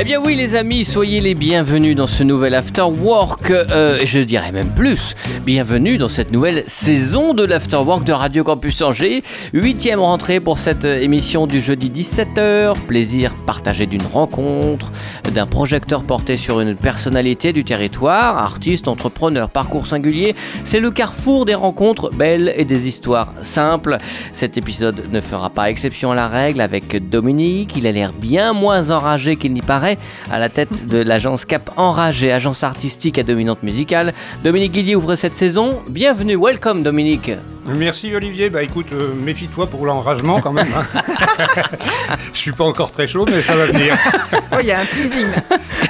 Eh bien oui les amis, soyez les bienvenus dans ce nouvel After Work, euh, je dirais même plus, bienvenue dans cette nouvelle saison de l'After Work de Radio Campus Angers, huitième rentrée pour cette euh, émission du jeudi 17h, plaisir partagé d'une rencontre, d'un projecteur porté sur une personnalité du territoire, artiste, entrepreneur, parcours singulier, c'est le carrefour des rencontres belles et des histoires simples. Cet épisode ne fera pas exception à la règle avec Dominique, il a l'air bien moins enragé qu'il n'y paraît à la tête de l'agence Cap Enragé, agence artistique à dominante musicale. Dominique Guillier ouvre cette saison. Bienvenue, welcome Dominique. Merci Olivier, bah écoute, euh, méfie-toi pour l'enragement quand même. hein. Je suis pas encore très chaud, mais ça va venir. Oh, il y a un teasing.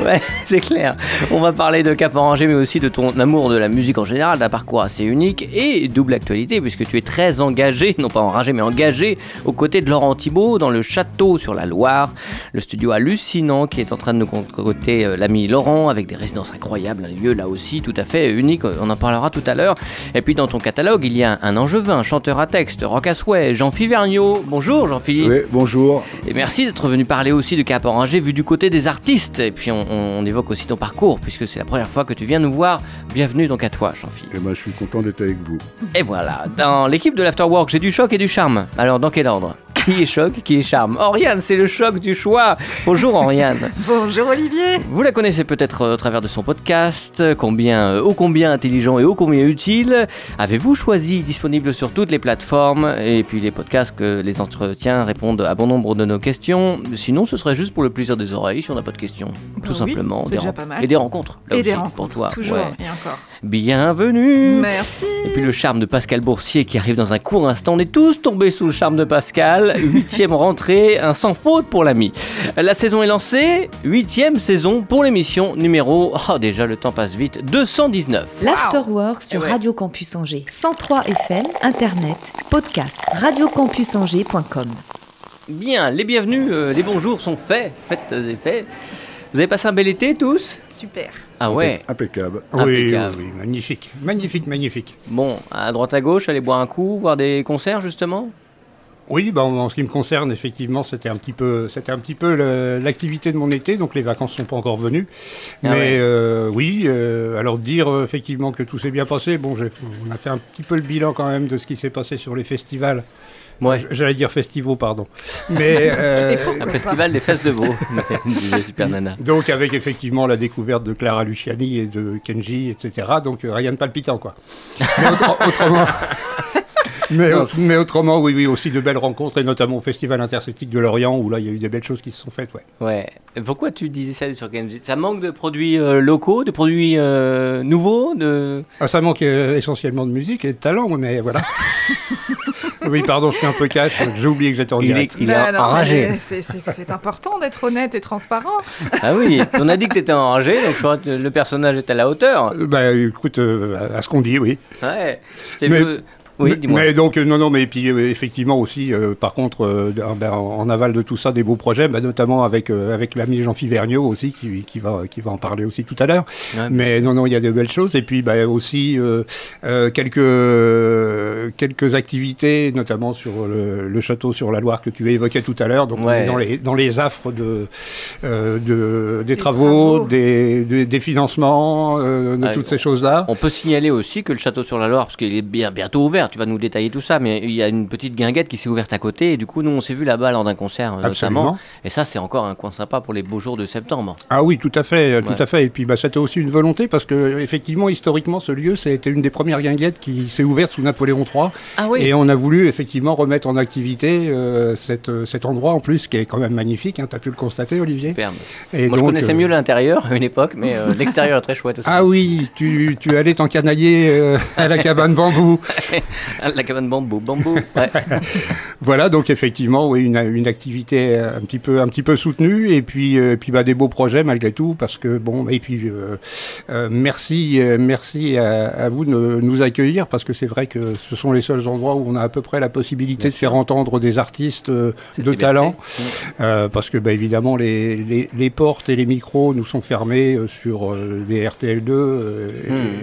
Ouais, c'est clair. On va parler de Cap Enragé, mais aussi de ton amour de la musique en général, d'un parcours assez unique et double actualité, puisque tu es très engagé, non pas enragé, mais engagé aux côtés de Laurent Thibault dans le château sur la Loire, le studio hallucinant qui est en train de nous concocter euh, l'ami Laurent avec des résidences incroyables, un lieu là aussi tout à fait unique, on en parlera tout à l'heure. Et puis dans ton catalogue, il y a un chanteur à texte, rock à souhait, Jean-Philippe Vergniaud. Bonjour Jean-Philippe. Oui, bonjour. Et merci d'être venu parler aussi de Cap Orangé vu du côté des artistes. Et puis on, on évoque aussi ton parcours puisque c'est la première fois que tu viens nous voir. Bienvenue donc à toi, Jean-Philippe. Et moi, je suis content d'être avec vous. Et voilà, dans l'équipe de l'Afterwork, j'ai du choc et du charme. Alors dans quel ordre? Qui est choc, qui est charme Oriane, c'est le choc du choix. Bonjour Oriane. Bonjour Olivier. Vous la connaissez peut-être euh, au travers de son podcast, combien, euh, ô combien intelligent et ô combien utile. Avez-vous choisi, disponible sur toutes les plateformes, et puis les podcasts que les entretiens répondent à bon nombre de nos questions? Sinon, ce serait juste pour le plaisir des oreilles si on n'a pas de questions, tout oui, simplement. Des déjà pas mal. Et des rencontres, là Et aussi, des pour rencontres, toi. toujours ouais. et encore. Bienvenue. Merci. Et puis le charme de Pascal Boursier qui arrive dans un court instant. On est tous tombés sous le charme de Pascal. Huitième rentrée, un sans faute pour l'ami. La saison est lancée. Huitième saison pour l'émission numéro. Oh, déjà le temps passe vite. 219. L'Afterwork sur Eh ouais. Radio Campus Angers. 103 FM, Internet, podcast, radiocampusangers.com. Bien, les bienvenus, euh, les bonjours sont faits. Faites euh, des faits. Vous avez passé un bel été tous? Super. Ah ouais. Impeccable. Oui, oui, Impeccable. oui, magnifique, magnifique, magnifique. Bon, à droite à gauche, allez boire un coup, voir des concerts justement? Oui, bah, en, ce qui me concerne, effectivement, c'était un petit peu, c'était un petit peu l'activité de mon été, donc les vacances sont pas encore venues. Ah Mais ouais. euh, oui, euh, alors dire euh, effectivement que tout s'est bien passé, bon, on a fait un petit peu le bilan quand même de ce qui s'est passé sur les festivals. Ouais. J'allais dire festivals, pardon. Mais euh, Un festival des fesses de veau, disait Super Nana. donc avec effectivement la découverte de Clara Luciani et de Kenji, etc. Donc euh, rien de palpitant, quoi. Mais autre- autrement. Mais, autrement, oui, oui, aussi de belles rencontres, et notamment au Festival interceltique de Lorient, où là, il y a eu des belles choses qui se sont faites, ouais. Ouais. Pourquoi tu disais ça sur Genji Ça manque de produits euh, locaux, de produits euh, nouveaux de... Ah, ça manque euh, essentiellement de musique et de talent, mais voilà. oui, pardon, je suis un peu cash, j'ai oublié que j'étais en Il est, il est alors, enragé. C'est important d'être honnête et transparent. Ah oui, on a dit que tu étais enragé, donc je crois que le personnage est à la hauteur. Euh, Bah, écoute, euh, à à ce qu'on dit, oui. Ouais. Je t'ai Mais- vu- Oui, mais, dis-moi. mais donc, euh, non, non, mais puis euh, effectivement aussi, euh, par contre, euh, ben, en aval de tout ça, des beaux projets, bah, notamment avec, euh, avec l'ami Jean-Philippe Vergniaud aussi, qui, qui, va, qui va en parler aussi tout à l'heure. Ouais, Mais non, non, il y a de belles choses. Et puis bah, aussi euh, euh, quelques, quelques activités, notamment sur le, le château sur la Loire que tu évoquais tout à l'heure. Donc on Ouais. est dans les, dans les affres de, euh, de, des, travaux, travaux. Des, des, des financements, euh, de toutes on- ces choses-là. On peut signaler aussi que le château sur la Loire, parce qu'il est bien, bientôt ouvert, tu vas nous détailler tout ça, mais il y a une petite guinguette qui s'est ouverte à côté, et du coup, nous, on s'est vu là-bas lors d'un concert, euh, Absolument. notamment. Et ça, c'est encore un coin sympa pour les beaux jours de septembre. Ah oui, tout à fait, euh, tout Ouais. à fait. Et puis bah, c'était aussi une volonté parce que effectivement, historiquement, ce lieu, c'était une des premières guinguettes qui s'est ouverte sous Napoléon III. Ah Et on a voulu effectivement remettre en activité euh, cette, euh, cet endroit en plus qui est quand même magnifique. Hein, tu as pu le constater, Olivier. Superbe. Et Moi, je connaissais euh, mieux l'intérieur à une époque, mais euh, l'extérieur est très chouette aussi. Ah oui, tu, tu allais t'encanailler euh, à la cabane bambou. La cabane bambou, bambou. Ouais. Voilà, donc effectivement, oui, une, une activité un petit peu, un petit peu soutenue, et puis, euh, puis bah, des beaux projets malgré tout, parce que bon, et puis euh, euh, merci, euh, merci à, à vous de nous accueillir, parce que c'est vrai que ce sont les seuls endroits où on a à peu près la possibilité de faire entendre des artistes euh, de liberté. talent, euh, parce que bah, évidemment les, les, les portes et les micros nous sont fermés euh, sur euh, des RTL2 euh,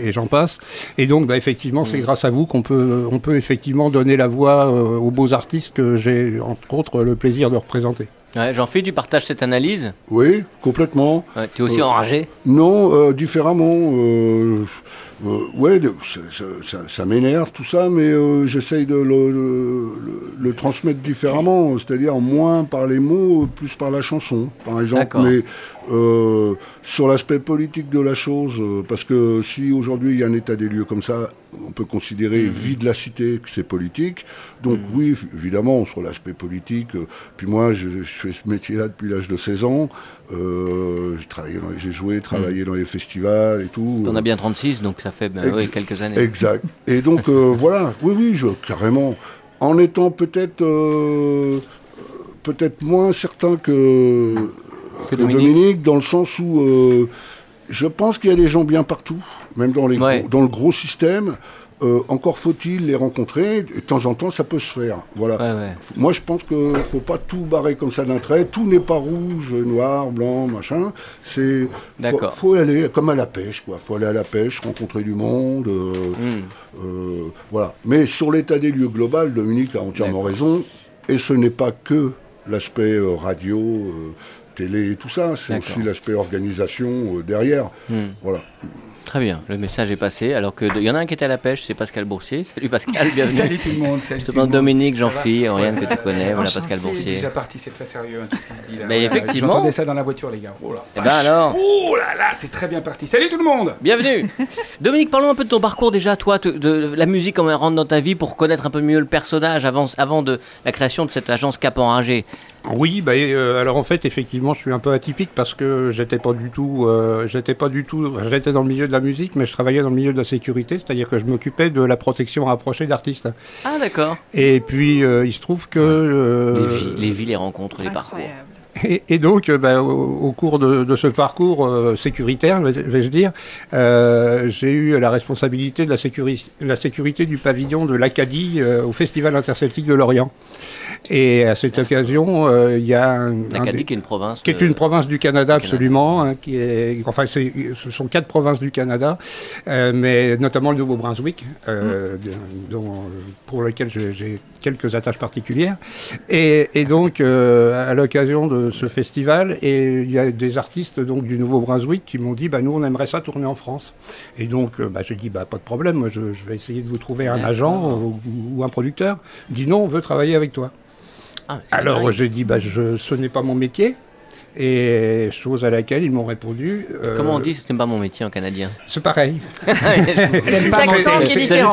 et- et, j'en passe, et donc bah, effectivement c'est Mm. grâce à vous qu'on peut, on peut effectivement donner la voix euh, aux beaux artistes que j'ai entre autres le plaisir de représenter. Ouais, Jean-Philippe, tu partages cette analyse? Oui, complètement. ouais, Tu es aussi Euh, enragé? Non, euh, différemment. Euh, euh, ouais, ça, ça- ça- ça m'énerve tout ça, mais euh, j'essaye de le, le- le- le transmettre différemment, c'est-à-dire moins par les mots, plus par la chanson, par exemple. Mais euh, sur l'aspect politique de la chose, parce que si aujourd'hui il y a un état des lieux comme ça, on peut considérer Mhm. vide la cité que c'est politique. Donc oui, f- évidemment, sur l'aspect politique. euh, puis moi, je, je fais ce métier-là depuis l'âge de 16 ans. Euh, j'ai joué, travaillé dans les festivals et tout. Mhm. On a bien 36, donc ça fait ben, quelques années. Exact. Et donc euh, voilà, oui, oui, je, carrément. En étant peut-être peut-être moins certain que, Que que Dominique. dans le sens où je pense qu'il y a des gens bien partout, même dans, les Ouais. gros- dans le gros système. Euh, encore faut-il les rencontrer. De temps en temps, ça peut se faire. Voilà. Ouais, ouais. Moi, je pense qu'il ne faut pas tout barrer comme ça d'un trait. Tout n'est pas rouge, noir, blanc, machin. C'est faut, D'accord. faut aller comme à la pêche, quoi. Faut aller à la pêche, rencontrer du monde. euh, Hmm. euh, voilà. Mais sur l'état des lieux global, Dominique a entièrement raison. Et ce n'est pas que l'aspect radio, télé et tout ça. C'est aussi l'aspect organisation euh, derrière. Hmm. Voilà. Très bien, le message est passé. Alors que il y en a un qui était à la pêche, c'est Pascal Boursier. Salut Pascal, bienvenue. Salut tout le monde. Salut Je tout te demande. Dominique, Jean-Philippe, Oriane que tu connais, voilà. Pascal C'est Boursier. déjà parti, c'est très sérieux hein, tout ce qui se dit là. Mais effectivement. J'entendais ça dans la voiture, les gars. Oh là. Eh ben alors, Oh là là, c'est très bien parti. Salut tout le monde. bienvenue. Dominique, parlons un peu de ton parcours déjà, toi, te- de la musique, comment elle rentre dans ta vie pour connaître un peu mieux le personnage avant, avant de la création de cette agence Cap Enragé. Oui, bah, euh, alors en fait, effectivement, je suis un peu atypique parce que j'étais pas du tout, euh, j'étais pas du tout, j'étais dans le milieu de la musique, mais je travaillais dans le milieu de la sécurité, c'est-à-dire que je m'occupais de la protection rapprochée d'artistes. Ah d'accord. Et puis, euh, il se trouve que... euh, Les, vies, les vies, les rencontres, les parcours. Et, et donc, euh, bah, au, au cours de, de ce parcours euh, sécuritaire, vais- vais-je dire, euh, j'ai eu la responsabilité de la, sécuri- la sécurité du pavillon de l'Acadie euh, au Festival interceltique de Lorient. Et à cette occasion, il y a un, un L'Acadie des- qui est une province. qui est une province du Canada, Canada. absolument. hein, qui est, enfin, c'est- ce sont quatre provinces du Canada, mais notamment le Nouveau-Brunswick, dont, euh, pour lequel j'ai- j'ai quelques attaches particulières. Et, et donc, à l'occasion de ce festival, et il y a des artistes donc du Nouveau-Brunswick qui m'ont dit, bah, nous, on aimerait ça tourner en France. Et donc, euh, bah, j'ai dit, bah, pas de problème, moi, je, je vais essayer de vous trouver un agent ou, ou un producteur. Il dit, non, on veut travailler avec toi. Ah, Alors j'ai dit, bah, je, ce n'est pas mon métier. Et chose à laquelle ils m'ont répondu. euh, Comment on dit C'était pas mon métier en canadien. C'est pareil. C'est l'accent qui est c'est- différent.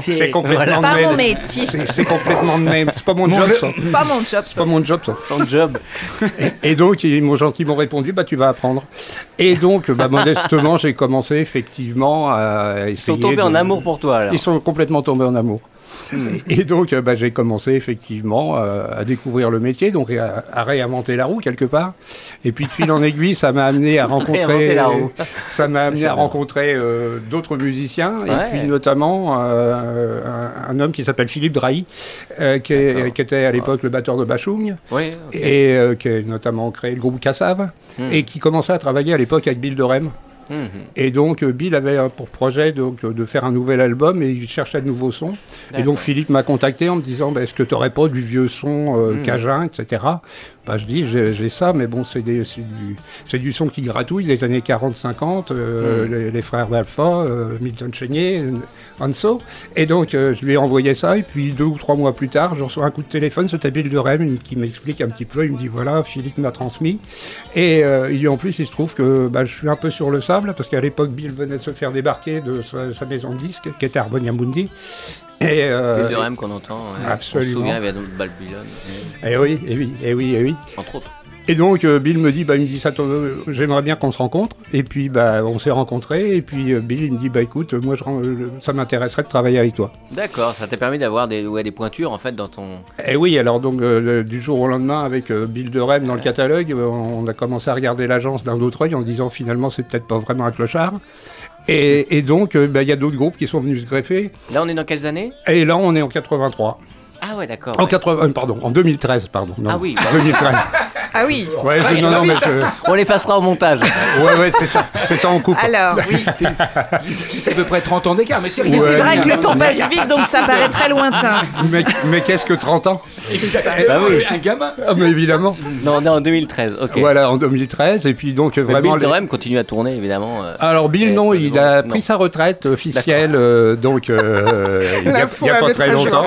c'est-. C'est complètement C'est de pas même. mon métier. C'est c'est complètement de même. C'est pas mon job, ça. C'est pas mon job, C'est pas mon job, ça. Ton job. Et donc, ils m'ont gentiment répondu, bah, tu vas apprendre. Et donc, bah, modestement, j'ai commencé effectivement à essayer. Ils sont tombés de- en amour pour toi alors. Ils sont complètement tombés en amour. Et donc, euh, bah, j'ai commencé effectivement euh, à découvrir le métier, donc à, à réinventer la roue quelque part. Et puis de fil en aiguille, ça m'a amené à rencontrer, Réinventer la roue. ça m'a amené à rencontrer euh, d'autres musiciens, Ouais. et puis notamment euh, un, un homme qui s'appelle Philippe Drahi, euh, qui, est- D'accord. qui était à l'époque le batteur de Bachung, Oui, et qui a notamment créé le groupe Cassav, Hmm. et qui commençait à travailler à l'époque avec Bill de Rem. Mhm. Et donc euh, Bill avait euh, pour projet donc, de faire un nouvel album et il cherchait de nouveaux sons. Et donc Philippe m'a contacté en me disant bah, est-ce que tu n'aurais pas du vieux son euh, Mm. cajun, etc. Bah, je dis j'ai ça, mais bon, c'est du, son qui gratouille des années 40-50, euh, Mm. les, les frères Balfa, euh, Milton Chénier, Hanso. Et donc euh, je lui ai envoyé ça, et puis deux ou trois mois plus tard, je reçois un coup de téléphone, c'était Bill de Rem qui m'explique un petit peu, il me dit voilà, Philippe m'a transmis. Et il en plus, il se trouve que bah, je suis un peu sur le sable, parce qu'à l'époque, Bill venait de se faire débarquer de sa, sa maison de disques, qui était Harmonia Mundi. Et, euh, qu'on entend. ouais. On se absolument. souvient, il y avait donc Babylone, et oui, et oui, et oui, et oui. entre autres. Et donc euh, Bill me dit, bah, il me dit ça, j'aimerais bien qu'on se rencontre. Et puis bah, on s'est rencontrés. Et puis euh, Bill il me dit, bah écoute, moi je, ça m'intéresserait de travailler avec toi. D'accord, ça t'a permis d'avoir des, ouais, des pointures en fait dans ton. Et oui, alors donc euh, du jour au lendemain, avec euh, Bill de Rem dans le catalogue, on a commencé à regarder l'agence d'un autre œil en se disant finalement c'est peut-être pas vraiment un clochard. Et, et donc euh, bah, il y a d'autres groupes qui sont venus se greffer. Là, on est dans quelles années? Et là on est en 83. Ah ouais, d'accord. En ouais. 80, euh, pardon, en 2013, pardon. Non, Ah oui, en 2013. Ah oui. Ouais, je- non, non, mais je- On l'effacera au montage. ouais, ouais, c'est ça, c'est ça en coupe. Alors, oui. C'est à peu près 30 ans d'écart, mais c'est. Ouais. Vrai que le temps On passe vite, donc ça paraît très lointain. Mais, mais qu'est-ce que 30 ans? Bah oui. Un gamin. Ah, mais évidemment. Non, on est en 2013. Ok. Voilà, en 2013, et puis donc Mais vraiment. Bill les- Durham continue à tourner évidemment. euh. Alors Bill, non, il a non. pris sa retraite officielle, euh, donc euh, il n'y a, pas très longtemps.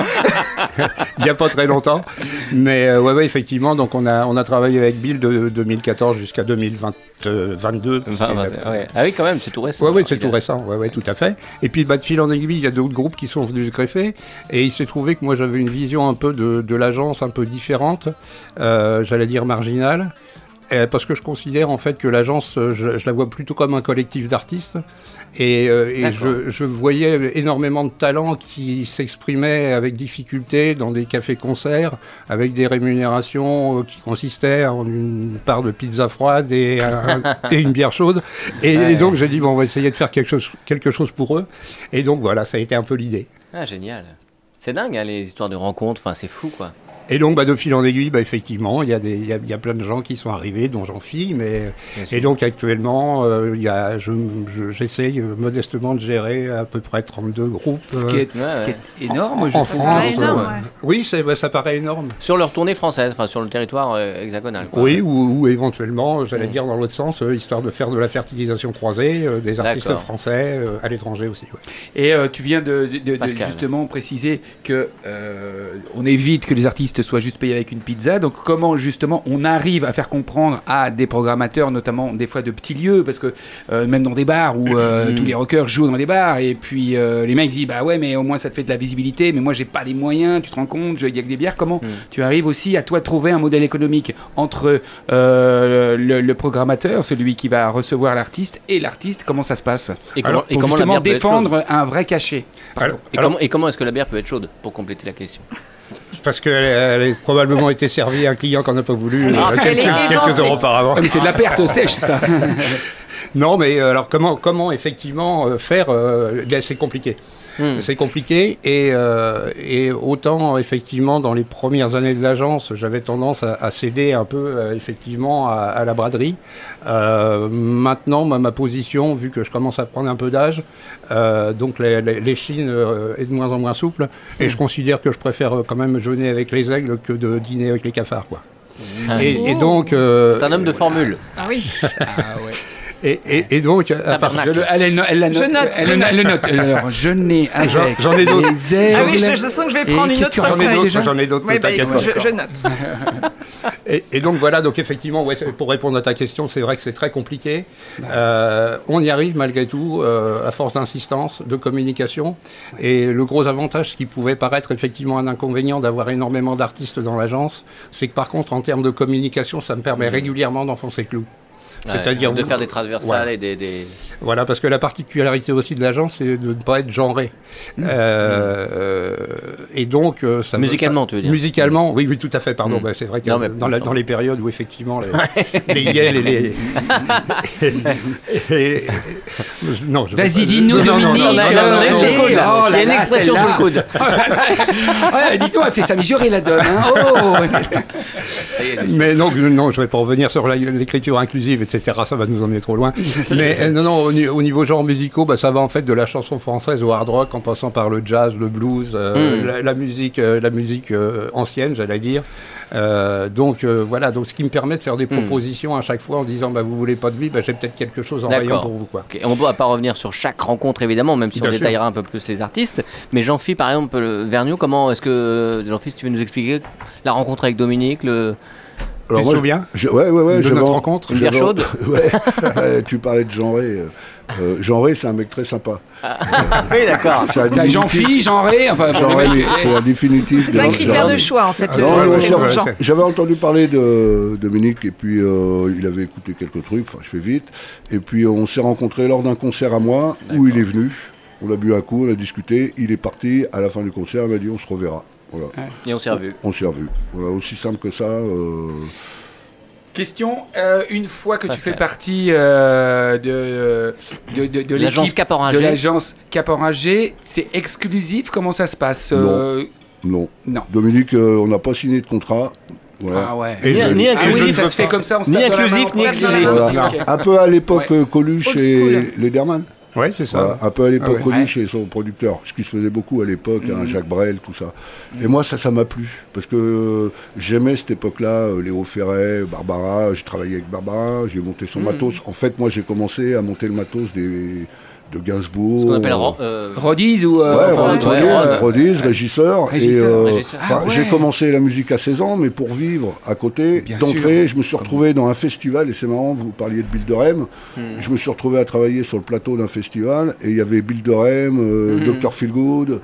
il n'y a pas très longtemps. Mais euh, ouais, ouais, effectivement, donc on a, on a travaillé avec Bill de 2014 jusqu'à 2022. Enfin, bah, ouais. Ah oui, quand même, c'est tout récent. Ouais, ouais, c'est tout récent, ouais, ouais, tout à fait. Et puis, bah, de fil en aiguille, il y a d'autres groupes qui sont venus se greffer, et il s'est trouvé que moi, j'avais une vision un peu de, de l'agence un peu différente, euh, j'allais dire marginale, parce que je considère en fait que l'agence, euh, je, je la vois plutôt comme un collectif d'artistes, et, euh, et je, je voyais énormément de talents qui s'exprimaient avec difficulté dans des cafés-concerts, avec des rémunérations euh, qui consistaient en une part de pizza froide et, un- et une bière chaude. Et, Ouais. et donc j'ai dit, bon, on va essayer de faire quelque chose, quelque chose pour eux. Et donc voilà, ça a été un peu l'idée. Ah, génial. C'est dingue, hein, les histoires de rencontres. Enfin, c'est fou, quoi. Et donc, bah, de fil en aiguille, bah, effectivement, il y, a des- il y, a, il y a plein de gens qui sont arrivés, dont j'en fille, mais Bien sûr. et donc actuellement, euh, il y a, je, je- j'essaye euh, modestement de gérer à peu près 32 groupes. Ce qui euh, est, ce qui est énorme, je en. France. paraît énorme, euh, ouais. Oui, c'est, bah, ça paraît énorme. Sur leur tournée française, enfin sur le territoire euh, hexagonal. Quoi. Oui, ou, ou éventuellement, j'allais Mm. dire dans l'autre sens, euh, histoire de faire de la fertilisation croisée, euh, des artistes D'accord. français euh, à l'étranger aussi. ouais. Et euh, tu viens de, de- de- de Pascal. justement préciser que euh, on évite que les artistes soient juste payés avec une pizza. Donc comment justement on arrive à faire comprendre à des programmateurs, notamment des fois de petits lieux, parce que euh, même dans des bars où euh, Mm. tous les rockers jouent dans des bars, et puis euh, les mecs disent bah ouais mais au moins ça te fait de la visibilité, mais moi j'ai pas les moyens, tu te rends compte, je- il y a que des bières. Comment Mm. tu arrives aussi à toi trouver un modèle économique entre euh, le, le programmateur, celui qui va recevoir l'artiste, et l'artiste? Comment ça se passe? Et comment, Alors, et pour comment la justement bière défendre un vrai cachet? Pardon. Alors, Et alors, comment, et comment est-ce que la bière peut être chaude? Pour compléter la question. Parce qu'elle elle a probablement été servie à un client qu'on n'a pas voulu euh, Ah, elle quelques, quelques heures auparavant. Ah, mais c'est de la perte sèche, ça. Non, mais euh, alors comment, comment effectivement euh, faire euh, ben, C'est compliqué. Hmm. C'est compliqué et, euh, et autant effectivement dans les premières années de l'agence, j'avais tendance à, à céder un peu euh, effectivement à, à la braderie. Euh, maintenant, ma, ma position, vu que je commence à prendre un peu d'âge, euh, donc les, les, les chines euh, est de moins en moins souple et je considère que je préfère quand même jeûner avec les aigles que de dîner avec les cafards, quoi. Ah. Et, et donc, euh, C'est un homme de formule. Ah oui. Ah ouais. Et, et, et donc, à part-. Je le, elle. Je note, Elle, le note. Alors, je n'ai avec. J'en- j'en ai d'autres. Ah oui, je, je sens que je vais prendre une autre J'en ai d'autres, j'en ai d'autres, ne bah, je, je note. Et, et donc voilà, donc effectivement, ouais, pour répondre à ta question, c'est vrai que c'est très compliqué. Euh, on y arrive malgré tout, euh, à force d'insistance, de communication. Et le gros avantage, ce qui pouvait paraître effectivement un inconvénient d'avoir énormément d'artistes dans l'agence, c'est que par contre, en termes de communication, ça me permet régulièrement d'enfoncer le clou. C'est-à-dire de faire des transversales et des, Voilà, parce que la particularité aussi de l'agence, c'est de ne pas être genré. Et donc, ça musicalement, tu veux dire Musicalement, oui, oui, tout à fait. Pardon, c'est vrai que dans, les périodes où effectivement les, les yel et les. vas-y, dis-nous, Dominique. Il y a une expression sur le coude. Dis-toi, elle fait sa mesure j'aurai la donne. Mais donc, non, je vais pas revenir sur l'écriture inclusive, etc. Ça va nous emmener trop loin. Mais euh, non, non, au, ni- au niveau genre musicaux, bah, ça va en fait de la chanson française au hard rock, en passant par le jazz, le blues, euh, Mm. la, la musique, euh, la musique ancienne, j'allais dire. Donc voilà, donc ce qui me permet de faire des propositions à chaque fois en disant, bah, vous voulez pas de vie, bah, j'ai peut-être quelque chose en rayon pour vous, quoi. On ne va pas revenir sur chaque rencontre évidemment, même si on sûr. détaillera un peu plus les artistes. Mais Jean-Phi, par exemple, le Vergniaud, comment est-ce que Jean-Phi, si tu veux nous expliquer la rencontre avec Dominique, le... Tu te moi, souviens je- Ouais, ouais, ouais. de notre en- rencontre Une bière chaude Ouais, ouais, tu parlais de Jean-Ré. euh, euh, Jean-Ré, c'est un mec très sympa. Oui, d'accord. Jean-Phi, Jean-Ré, enfin, c'est un définitif. C'est un critère de choix en fait. Ah, J'avais entendu parler de Dominique et puis euh, il avait écouté quelques trucs, enfin je fais vite. Et puis on s'est rencontrés lors d'un concert à moi où il est venu. On a bu un coup, on a discuté, il est parti. À la fin du concert, il m'a dit on se reverra. Voilà. Et on s'est revus. On s'est revus. Voilà, aussi simple que ça. euh, Question, euh, une fois que tu fais partie euh, de, de, de, de L'agence de l'agence Cap Orangé, c'est exclusif Comment ça se passe euh, non. Non. Dominique, euh, on n'a pas signé de contrat. Voilà. Ah ouais. Et Ni, je- ni Ah oui, ça se fait comme ça, on se Ni inclusif, ni exclusif. Voilà. Un peu à l'époque Ouais. euh, Coluche Old et. Lederman. Ouais, c'est ça. Voilà, un peu à l'époque Ah ouais. Et son producteur, ce qui se faisait beaucoup à l'époque, hein, Mhm. Jacques Brel, tout ça. Et moi, ça, ça m'a plu, parce que euh, j'aimais cette époque-là, euh, Léo Ferret, Barbara, j'ai travaillé avec Barbara, j'ai monté son Mhm. matos. En fait, moi, j'ai commencé à monter le matos des, de Gainsbourg. Ce qu'on appelle. euh, ro- euh, Rodiz ou euh, Ouais, enfin, Rodiz, ouais, ouais, Rodiz, euh, Rodiz, régisseur. régisseur, et, euh, régisseur. Ah ouais. J'ai commencé la musique à 16 ans, mais pour vivre à côté, Bien d'entrée, sûr. je me suis retrouvé dans un festival, et c'est marrant, vous parliez de Bill de Rem. Hmm. Je me suis retrouvé à travailler sur le plateau d'un festival, et il y avait Bill de Rem, euh, Mhm. Dr. Feelgood.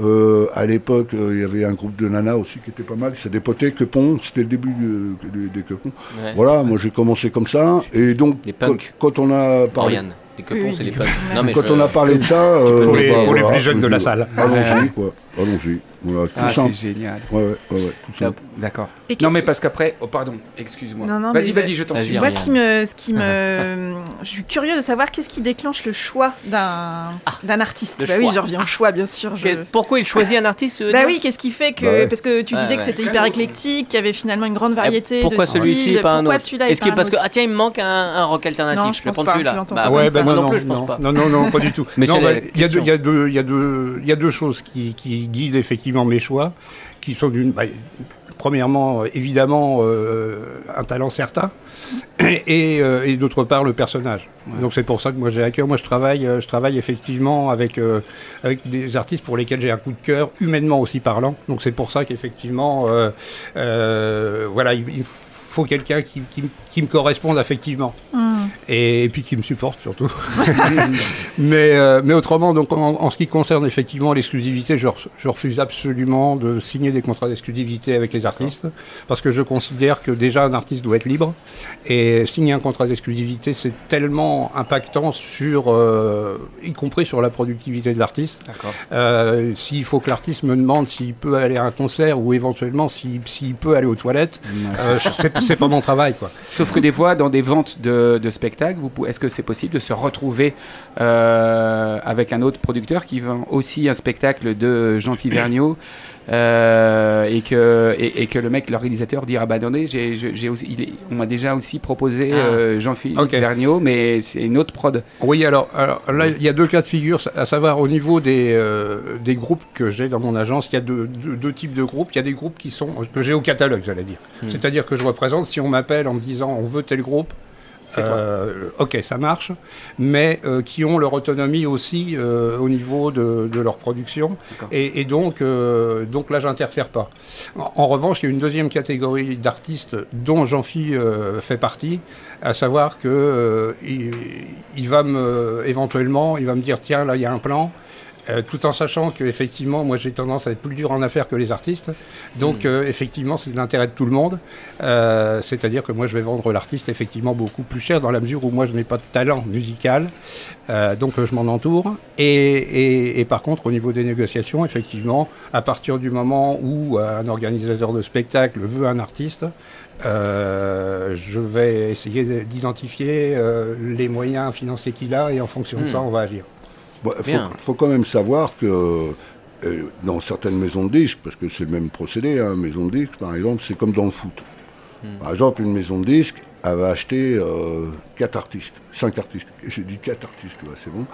Euh, à l'époque, euh, il y avait un groupe de nanas aussi qui était pas mal. Ça dépotait Quepon, c'était le début de- de- des Quepons. ouais, Voilà, moi j'ai commencé comme ça, et donc, Des quand, on a parlé. Oriane. Les Oui, c'est les punks. Non, mais Quand je- on a parlé de ça, euh, Pour les- bah, pour les voilà, plus jeunes de la je- salle. Allons-y, quoi. Allons-y. Voilà, tout Ah, c'est génial. Ouais, ouais, ouais, ouais, tout simple. D'accord. Non, mais parce qu'après, oh pardon, excuse-moi. Non, non, Vas-y, vas-y, je t'en suis. Moi, ce qui me, ce qui me, je suis curieux de savoir qu'est-ce qui déclenche le choix d'un, d'un artiste. Bah choix. oui, je reviens au choix, bien sûr. je- Pourquoi il choisit un artiste Bah dire oui, qu'est-ce qui fait que, Bah ouais. parce que tu disais que c'était hyper que- éclectique, qu'il y avait finalement une grande variété. Pourquoi celui-ci et pas un pourquoi autre Est-ce que parce que ah tiens il me manque un, un rock alternatif, je vais pense je l'entends Bah, ouais, ben moi non, non plus, je pense pas. non, non, non, pas du tout. Mais bah, il y, a deux- il y a deux- il y a deux- il y a deux choses qui, qui guident effectivement mes choix, qui sont d'une. bah, premièrement, euh, évidemment, euh, un talent certain, et, euh, et d'autre part, le personnage. Ouais. Donc c'est pour ça que moi j'ai à cœur. Moi je travaille, euh, je travaille effectivement avec, euh, avec des artistes pour lesquels j'ai un coup de cœur, humainement aussi parlant. Donc c'est pour ça qu'effectivement, euh, euh, voilà, il, il faut quelqu'un qui, qui- qui me corresponde affectivement. Hmm. Et, et puis qui me supporte surtout. mais, euh, mais autrement, donc en, en ce qui concerne effectivement l'exclusivité, je, re- je refuse absolument de signer des contrats d'exclusivité avec les artistes parce que je considère que déjà un artiste doit être libre et signer un contrat d'exclusivité c'est tellement impactant sur, euh, y compris sur la productivité de l'artiste. Euh, s'il faut que l'artiste me demande s'il peut aller à un concert ou éventuellement s'il s'il peut aller aux toilettes, euh, c'est c'est pas mon travail quoi. Sauf que des fois, dans des ventes de, de spectacles, est-ce que c'est possible de se retrouver euh, avec un autre producteur qui vend aussi un spectacle de Jean-Philippe Vergniaud euh, et, que, et, et que le mec, l'organisateur, dit Ah bah attendez, j'ai, j'ai- j'ai aussi, il est- on m'a déjà aussi proposé Ah. euh, Jean-Philippe Ok. Vergniaud, mais c'est une autre prod. Oui, alors, alors là, il y a deux cas de figure, à savoir au niveau des, euh, des groupes que j'ai dans mon agence, il y a deux, deux- deux types de groupes. Il y a des groupes qui sont que j'ai au catalogue, j'allais dire. Hmm. C'est-à-dire que je représente, si on m'appelle en me disant on veut tel groupe. Euh, ok, ça marche, mais euh, qui ont leur autonomie aussi euh, au niveau de, de leur production. Et, et donc, donc là, j'interfère pas. En, en revanche, il y a une deuxième catégorie d'artistes dont Jean-Phi fait partie, à savoir que il, il va me éventuellement, il va me dire tiens là il y a un plan. Euh, tout en sachant que effectivement, moi j'ai tendance à être plus dur en affaires que les artistes. Donc euh, effectivement, c'est de l'intérêt de tout le monde. Euh, C'est-à-dire que moi je vais vendre l'artiste effectivement beaucoup plus cher dans la mesure où moi je n'ai pas de talent musical. Donc je m'en entoure. Et, et- et par contre, au niveau des négociations, effectivement, à partir du moment où un organisateur de spectacle veut un artiste, euh, je vais essayer de- d'identifier euh, les moyens financiers qu'il a et en fonction de Hmm. ça, on va agir. Bon, Il faut, faut quand même savoir que euh, dans certaines maisons de disques, parce que c'est le même procédé, hein, maison de disques par exemple, c'est comme dans le foot. Par exemple, une maison de disques, elle va acheter euh, quatre artistes, cinq artistes. J'ai dit quatre artistes, ouais, c'est bon.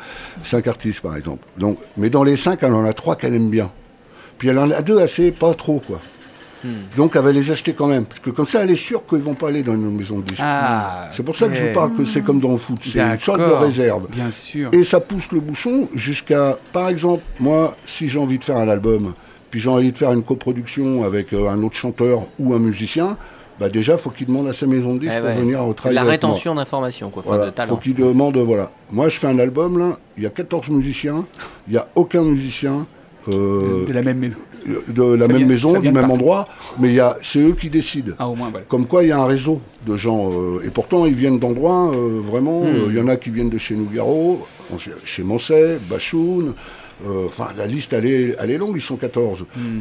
Cinq artistes par exemple. Donc, mais dans les cinq, elle en a trois qu'elle aime bien. Puis elle en a deux assez, pas trop quoi. Donc elle va les acheter quand même. Parce que comme ça, elle est sûre qu'ils vont pas aller dans une maison de disques. Ah, c'est pour ça que je vous parle que c'est comme dans le foot. C'est une sorte de réserve. Bien sûr. Et ça pousse le bouchon jusqu'à, par exemple, moi, si j'ai envie de faire un album, puis j'ai envie de faire une coproduction avec euh, un autre chanteur ou un musicien, bah déjà, faut qu'il demande à sa maison de disques Eh pour ouais. venir au travail la rétention d'informations, quoi. Voilà, de faut qu'il demande, voilà. Moi, je fais un album, là, il y a 14 musiciens, il n'y a aucun musicien euh, De la même maison. De la même vient- maison, du même partout. endroit, mais il y a- c'est eux qui décident. Ah, au moins, voilà. Comme quoi, il y a un réseau de gens. euh, et pourtant, ils viennent d'endroits, euh, vraiment. Hmm. euh, Il y en a qui viennent de chez Nougaro, chez Mancet, Bachoun. Enfin, la liste, elle est, elle est longue, ils sont 14. Hmm.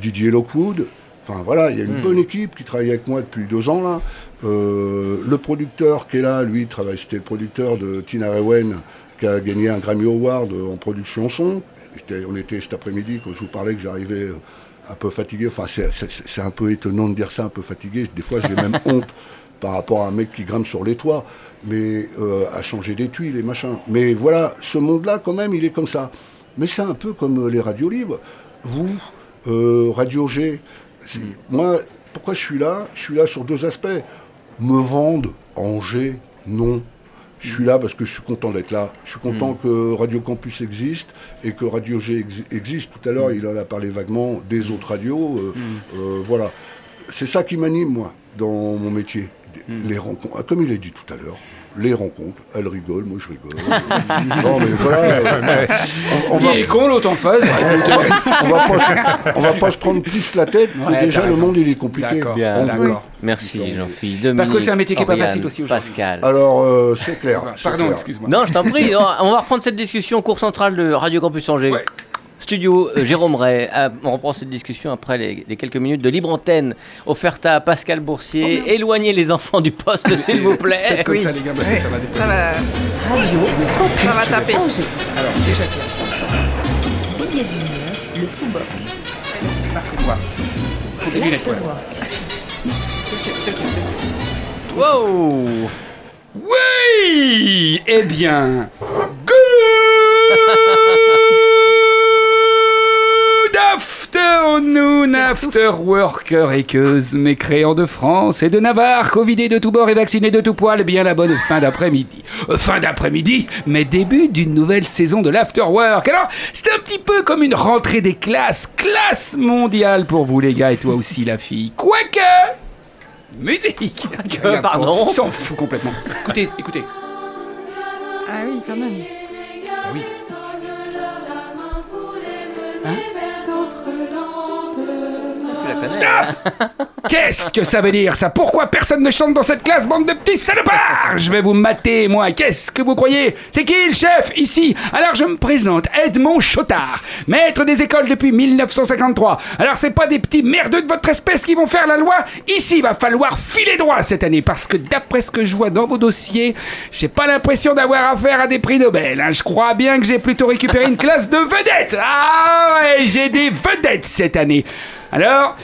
Didier Lockwood. Enfin, voilà, il y a une bonne équipe qui travaille avec moi depuis deux ans, là. Le producteur qui est là, lui, travaille, c'était le producteur de Tina Rewen, qui a gagné un Grammy Award en production son. On était cet après-midi, quand je vous parlais que j'arrivais euh, un peu fatigué. Enfin, c'est- un peu étonnant de dire ça, un peu fatigué. Des fois, j'ai même honte par rapport à un mec qui grimpe sur les toits, mais euh, à changer des tuiles et machin. Mais voilà, ce monde-là, quand même, il est comme ça. Mais c'est un peu comme euh, les radios libres. Vous, euh, Radio G, moi, pourquoi je suis là? Je suis là sur deux aspects. Me vendre en G, non. Je suis là parce que je suis content d'être là. Je suis content que Radio Campus existe et que Radio G exi- existe. Tout à l'heure, il en a parlé vaguement des autres radios. euh, euh, voilà. C'est ça qui m'anime, moi, dans mon métier. Les rencontres. Comme il a dit tout à l'heure, les rencontres. Elle rigole, moi je rigole. non, mais voilà. euh, on, on va, Il est con, l'autre en face. on va pas, on va pas se prendre plus la tête. Ouais, déjà, le raison. monde, il est compliqué. D'accord. Bien, On- d'accord. Merci, Jean-Philippe. Parce que c'est un métier qui est pas facile aussi aujourd'hui. Pascal. Alors, euh, c'est clair. c'est Pardon, clair. excuse-moi. Non, je t'en prie, on va on va reprendre cette discussion au cours central de Radio Campus Angers. Ouais. Studio euh, Jérôme Ray. Ah, on reprend cette discussion après les, les quelques minutes de libre antenne offerte à Pascal Boursier. Éloignez les enfants du poste, s'il vous plaît. Faites comme Oui. ça, les gars, parce que ça va défoncer. ça va. Radio Ça va taper. Alors, déjà, tiens, Billet d'humeur, le sous-boc. Wow Oui Eh bien, good afternoon, afterworker et queuses, mécréants de France et de Navarre, covidés de tous bords et vaccinés de tout poil, bien la bonne fin d'après-midi. Euh, fin d'après-midi, mais début d'une nouvelle saison de l'afterwork. Alors, c'est un petit peu comme une rentrée des classes, classe mondiale pour vous les gars et toi aussi la fille. Quoique... Musique Regarde, pardon on S'en fout complètement. Écoutez, écoutez. Ah oui, quand même. Connais hein Qu'est-ce que ça veut dire ça? Pourquoi personne ne chante dans cette classe, bande de petits salopards? Je vais vous mater, moi. Qu'est-ce que vous croyez? C'est qui le chef ici? Alors je me présente, Edmond Chotard, maître des écoles depuis 1953. Alors c'est pas des petits merdeux de votre espèce qui vont faire la loi? Ici, il va falloir filer droit cette année parce que d'après ce que je vois dans vos dossiers, j'ai pas l'impression d'avoir affaire à des prix Nobel. hein. Je crois bien que j'ai plutôt récupéré une classe de vedettes. Ah ouais, j'ai des vedettes cette année. Alors,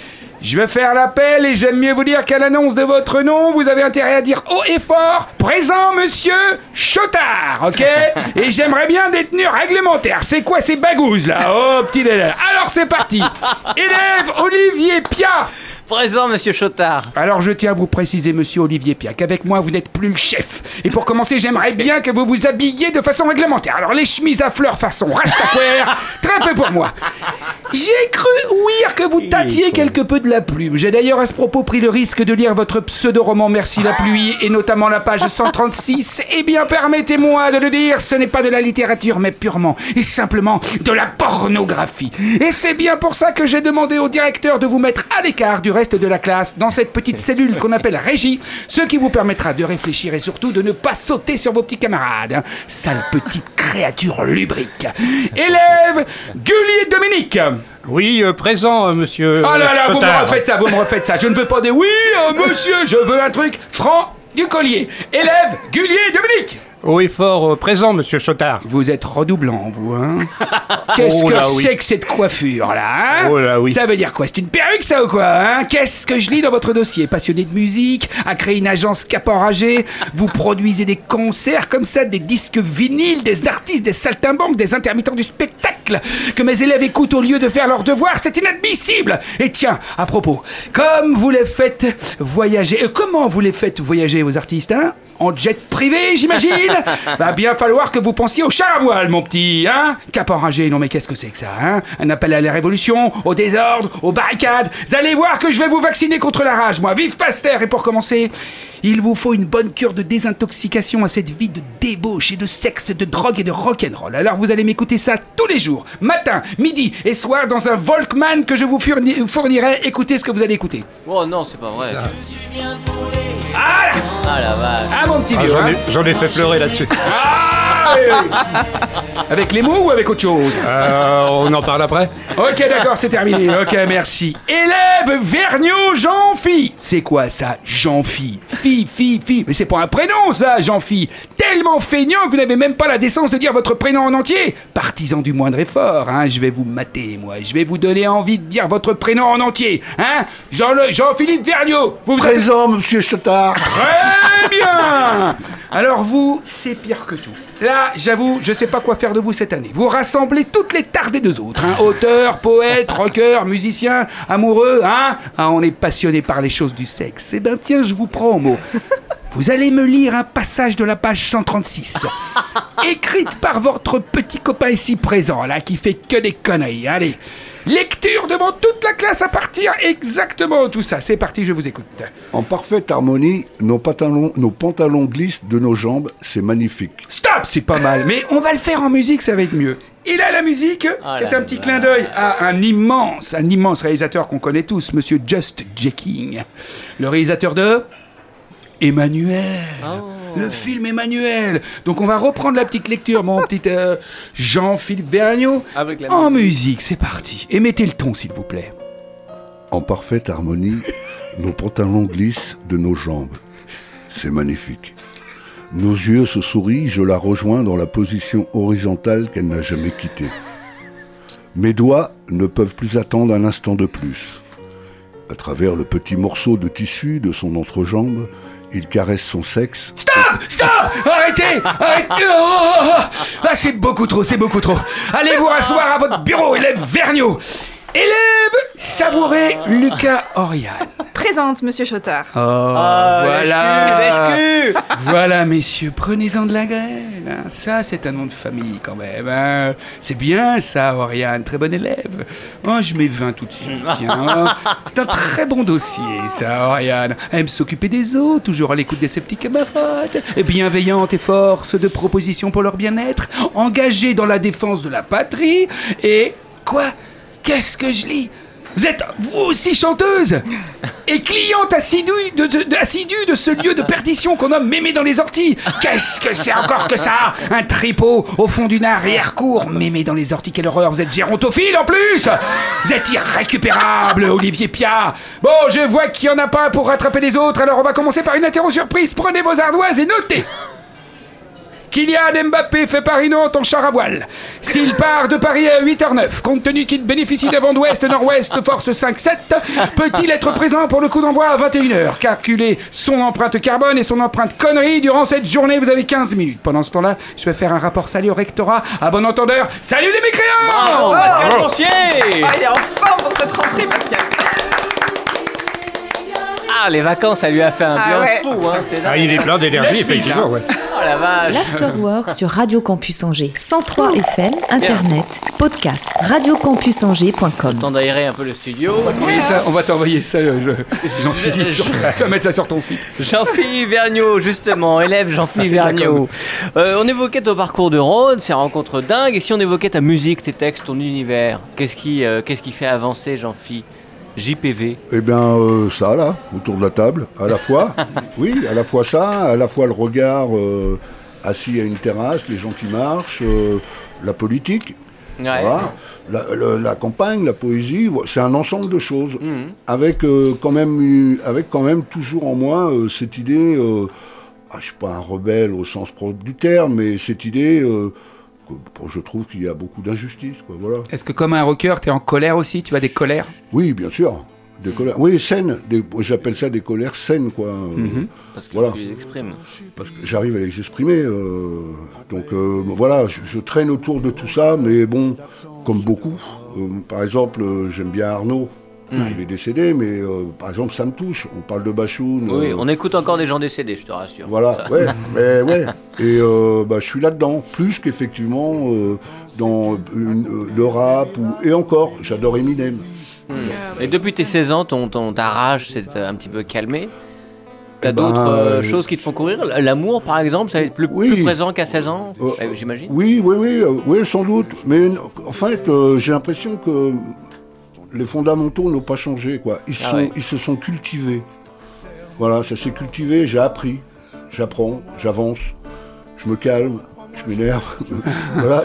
je vais faire l'appel et j'aime mieux vous dire qu'à l'annonce de votre nom, vous avez intérêt à dire haut et fort Présent, monsieur Chotard, ok Et j'aimerais bien des tenues réglementaires. C'est quoi ces bagouses là? Oh, petit délai. Alors c'est parti Élève Olivier Pia Présent, monsieur Chotard. alors je tiens à vous préciser, monsieur Olivier Pia, qu'avec moi vous n'êtes plus le chef. Et pour commencer, j'aimerais bien que vous vous habilliez de façon réglementaire. Alors les chemises à fleurs façon rastaquaire, très peu pour moi. J'ai cru ouïr que vous tâtiez quelque peu de la plume. J'ai d'ailleurs à ce propos pris le risque de lire votre pseudo-roman Merci la pluie et notamment la page 136. Eh bien, permettez-moi de le dire, ce n'est pas de la littérature, mais purement et simplement de la pornographie. Et c'est bien pour ça que j'ai demandé au directeur de vous mettre à l'écart du reste de la classe dans cette petite cellule qu'on appelle régie, ce qui vous permettra de réfléchir et surtout de ne pas sauter sur vos petits camarades. Sale petite créature lubrique. Élève Gullier Dominique. Oui, euh, présent, euh, monsieur. Oh là là, vous me refaites ça, vous me refaites ça. Je ne veux pas dire oui, euh, monsieur, je veux un truc franc du collier. Élève Gullier Dominique. Haut et fort, euh, présent, monsieur Chotard. Vous êtes redoublant, vous, hein Qu'est-ce Oh que là, oui. c'est que cette coiffure, là, hein Oh là, oui. Ça veut dire quoi C'est une perruque, ça, ou quoi, hein Qu'est-ce que je lis dans votre dossier Passionné de musique, a créé une agence cap enragé, vous produisez des concerts comme ça, des disques vinyles, des artistes, des saltimbanques, des intermittents du spectacle, que mes élèves écoutent au lieu de faire leurs devoirs, c'est inadmissible Et tiens, à propos, comme vous les faites voyager, euh, comment vous les faites voyager, vos artistes, hein? En jet privé, j'imagine? Va bien falloir que vous pensiez au char à voile, mon petit, hein Cap enragé, non mais qu'est-ce que c'est que ça, hein? Un appel à la révolution, au désordre, aux barricades. Vous allez voir que je vais vous vacciner contre la rage, moi. Vive Pasteur Et pour commencer, il vous faut une bonne cure de désintoxication à cette vie de débauche et de sexe, de drogue et de rock'n'roll. Alors vous allez m'écouter ça tous les jours, matin, midi et soir dans un Volkman que je vous fourni- fournirai. Écoutez ce que vous allez écouter. Oh non, c'est pas vrai. Ah, là Ah la vache. ah mon petit Ah, vieux, J'en hein. ai, j'en ai fait pleurer là-dessus. Avec les mots ou avec autre chose Euh, on en parle après Ok, d'accord, c'est terminé. Ok, merci. Élève Vergniaud Jean-Phi. C'est quoi ça, Jean-Phi? Phi, Phi, Phi. Mais c'est pas un prénom, ça, Jean-Phi. Tellement feignant que vous n'avez même pas la décence de dire votre prénom en entier. Partisan du moindre effort, hein. Je vais vous mater, moi. Je vais vous donner envie de dire votre prénom en entier, hein Jean Jean-Philippe Vergniaud. Vous vous Présent, monsieur Chetard. Très bien Alors vous, c'est pire que tout. Là, j'avoue, je sais pas quoi faire de vous cette année. Vous rassemblez toutes les tares des deux autres. Hein. Auteurs, poètes, rockers, musiciens, amoureux, hein Ah, on est passionné par les choses du sexe. Eh ben tiens, je vous prends au mot. Vous allez me lire un passage de la page 136, écrite par votre petit copain ici présent, là, qui fait que des conneries. Allez, lecture devant toute la classe à partir exactement tout ça. C'est parti, je vous écoute. En parfaite harmonie, nos pantalons, nos pantalons glissent de nos jambes, c'est magnifique. Stop, c'est pas mal, mais on va le faire en musique, ça va être mieux. Il a la musique, Ah c'est un petit là. clin d'œil à un immense, un immense réalisateur qu'on connaît tous, Monsieur Just Jacking, le réalisateur de Emmanuel, Oh. le film Emmanuel. Donc on va reprendre la petite lecture, mon petit euh, Jean-Philippe Berniaud. Avec la En musique, c'est parti. Et mettez le ton, s'il vous plaît. En parfaite harmonie, nos pantalons glissent de nos jambes. C'est magnifique. Nos yeux se sourient, je la rejoins dans la position horizontale qu'elle n'a jamais quittée. Mes doigts ne peuvent plus attendre un instant de plus. À travers le petit morceau de tissu de son entrejambe, il caresse son sexe. Stop Stop Arrêtez Arrêtez Oh, oh, oh. Ah, c'est beaucoup trop, c'est beaucoup trop. Allez vous rasseoir à votre bureau, élève Vergniaud. Élève savouré Lucas Oriane. Présente, monsieur Chotard. Oh, Ah, voilà. Voilà, messieurs, prenez-en de la graine. Hein. Ça, c'est un nom de famille quand même. hein. C'est bien ça, Oriane, très bon élève. Oh, je mets 20 tout de suite. tiens. Oh, c'est un très bon dossier, ça, Oriane. Elle aime s'occuper des autres, toujours à l'écoute de ses petits camarades. Bienveillante et force de proposition pour leur bien-être. Engagée dans la défense de la patrie. Et quoi? Qu'est-ce que je lis? Vous êtes vous aussi chanteuse et cliente assidue de, ce lieu de perdition qu'on nomme mémé dans les orties. Qu'est-ce que c'est encore que ça? Un tripot au fond d'une arrière-cour. Mémé dans les orties, quelle horreur. Vous êtes gérontophile en plus Vous êtes irrécupérable, Olivier Pia. Bon, je vois qu'il n'y en a pas pour rattraper les autres, alors on va commencer par une interro surprise. Prenez vos ardoises et notez Kylian Mbappé fait Paris-Nantes en char à voile. S'il part de Paris à 8h09, compte tenu qu'il bénéficie d'un vent d'ouest-nord-ouest force 5-7, peut-il être présent pour le coup d'envoi à 21h Calculez son empreinte carbone et son empreinte connerie durant cette journée, vous avez 15 minutes. Pendant ce temps-là, je vais faire un rapport salé au rectorat. À bon entendeur, salut les mécréants Bravo, Pascal Boursier Ah, il est en forme pour cette rentrée, Pascal. Ah, les vacances, ça lui a fait un Ah bien ouais. fou, hein, c'est Ah, il est plein d'énergie, effectivement. ouais. Oh la vache L'Afterwork sur Radio Campus Angers. 103 FM, Internet, podcast, radiocampusangers.com. Temps d'aérer un peu le studio. Ça, on va t'envoyer ça, euh, je- Jean-Philippe. sur- Tu vas mettre ça sur ton site. Jean-Philippe Vergniaud, justement, élève Jean-Philippe Ça, c'est de la Vergniaud. Euh, on évoquait ton parcours de Rhône, ces rencontres dingues, et si on évoquait ta musique, tes textes, ton univers, qu'est-ce qui, euh, qu'est-ce qui fait avancer Jean-Philippe JPV Eh bien, euh, ça, là, autour de la table, à la fois, oui, à la fois ça, à la fois le regard euh, assis à une terrasse, les gens qui marchent, euh, la politique, Ouais. voilà, la, la- la campagne, la poésie, c'est un ensemble de choses, Mhm. avec, quand même, eu- avec quand même toujours en moi cette idée, ah, je ne suis pas un rebelle au sens propre du terme, mais cette idée je trouve qu'il y a beaucoup d'injustice, voilà. Est-ce que comme un rocker, t'es en colère aussi Tu as des colères? Oui, bien sûr. Des colères. Oui, saines. Des- J'appelle ça des colères saines, quoi. Mhm. Parce que Voilà. tu les exprimes. Parce que j'arrive à les exprimer. euh, donc euh, voilà, je, je traîne autour de tout ça, mais bon, comme beaucoup. euh, par exemple, euh, j'aime bien Arnaud. Il est décédé, mais euh, par exemple, ça me touche. On parle de Bachoun. Oui, euh, on écoute encore des gens décédés, je te rassure. Voilà, ouais, mais ouais. Et euh, bah, je suis là-dedans, plus qu'effectivement dans une- le rap, ou, et encore, j'adore Eminem. Et depuis tes 16 ans, ton, ton, ta rage s'est un petit peu calmée T'as Eh ben, d'autres euh, choses qui te font courir? L'amour, par exemple, ça va être plus, Oui. plus présent qu'à 16 ans, Euh, j'imagine? Oui, oui, oui, oui, sans doute. Mais en fait, euh, j'ai l'impression que les fondamentaux n'ont pas changé, quoi. Ils, Ah sont, ouais. ils se sont cultivés. Voilà, ça s'est cultivé, j'ai appris, j'apprends, j'avance, je me calme, je m'énerve. voilà,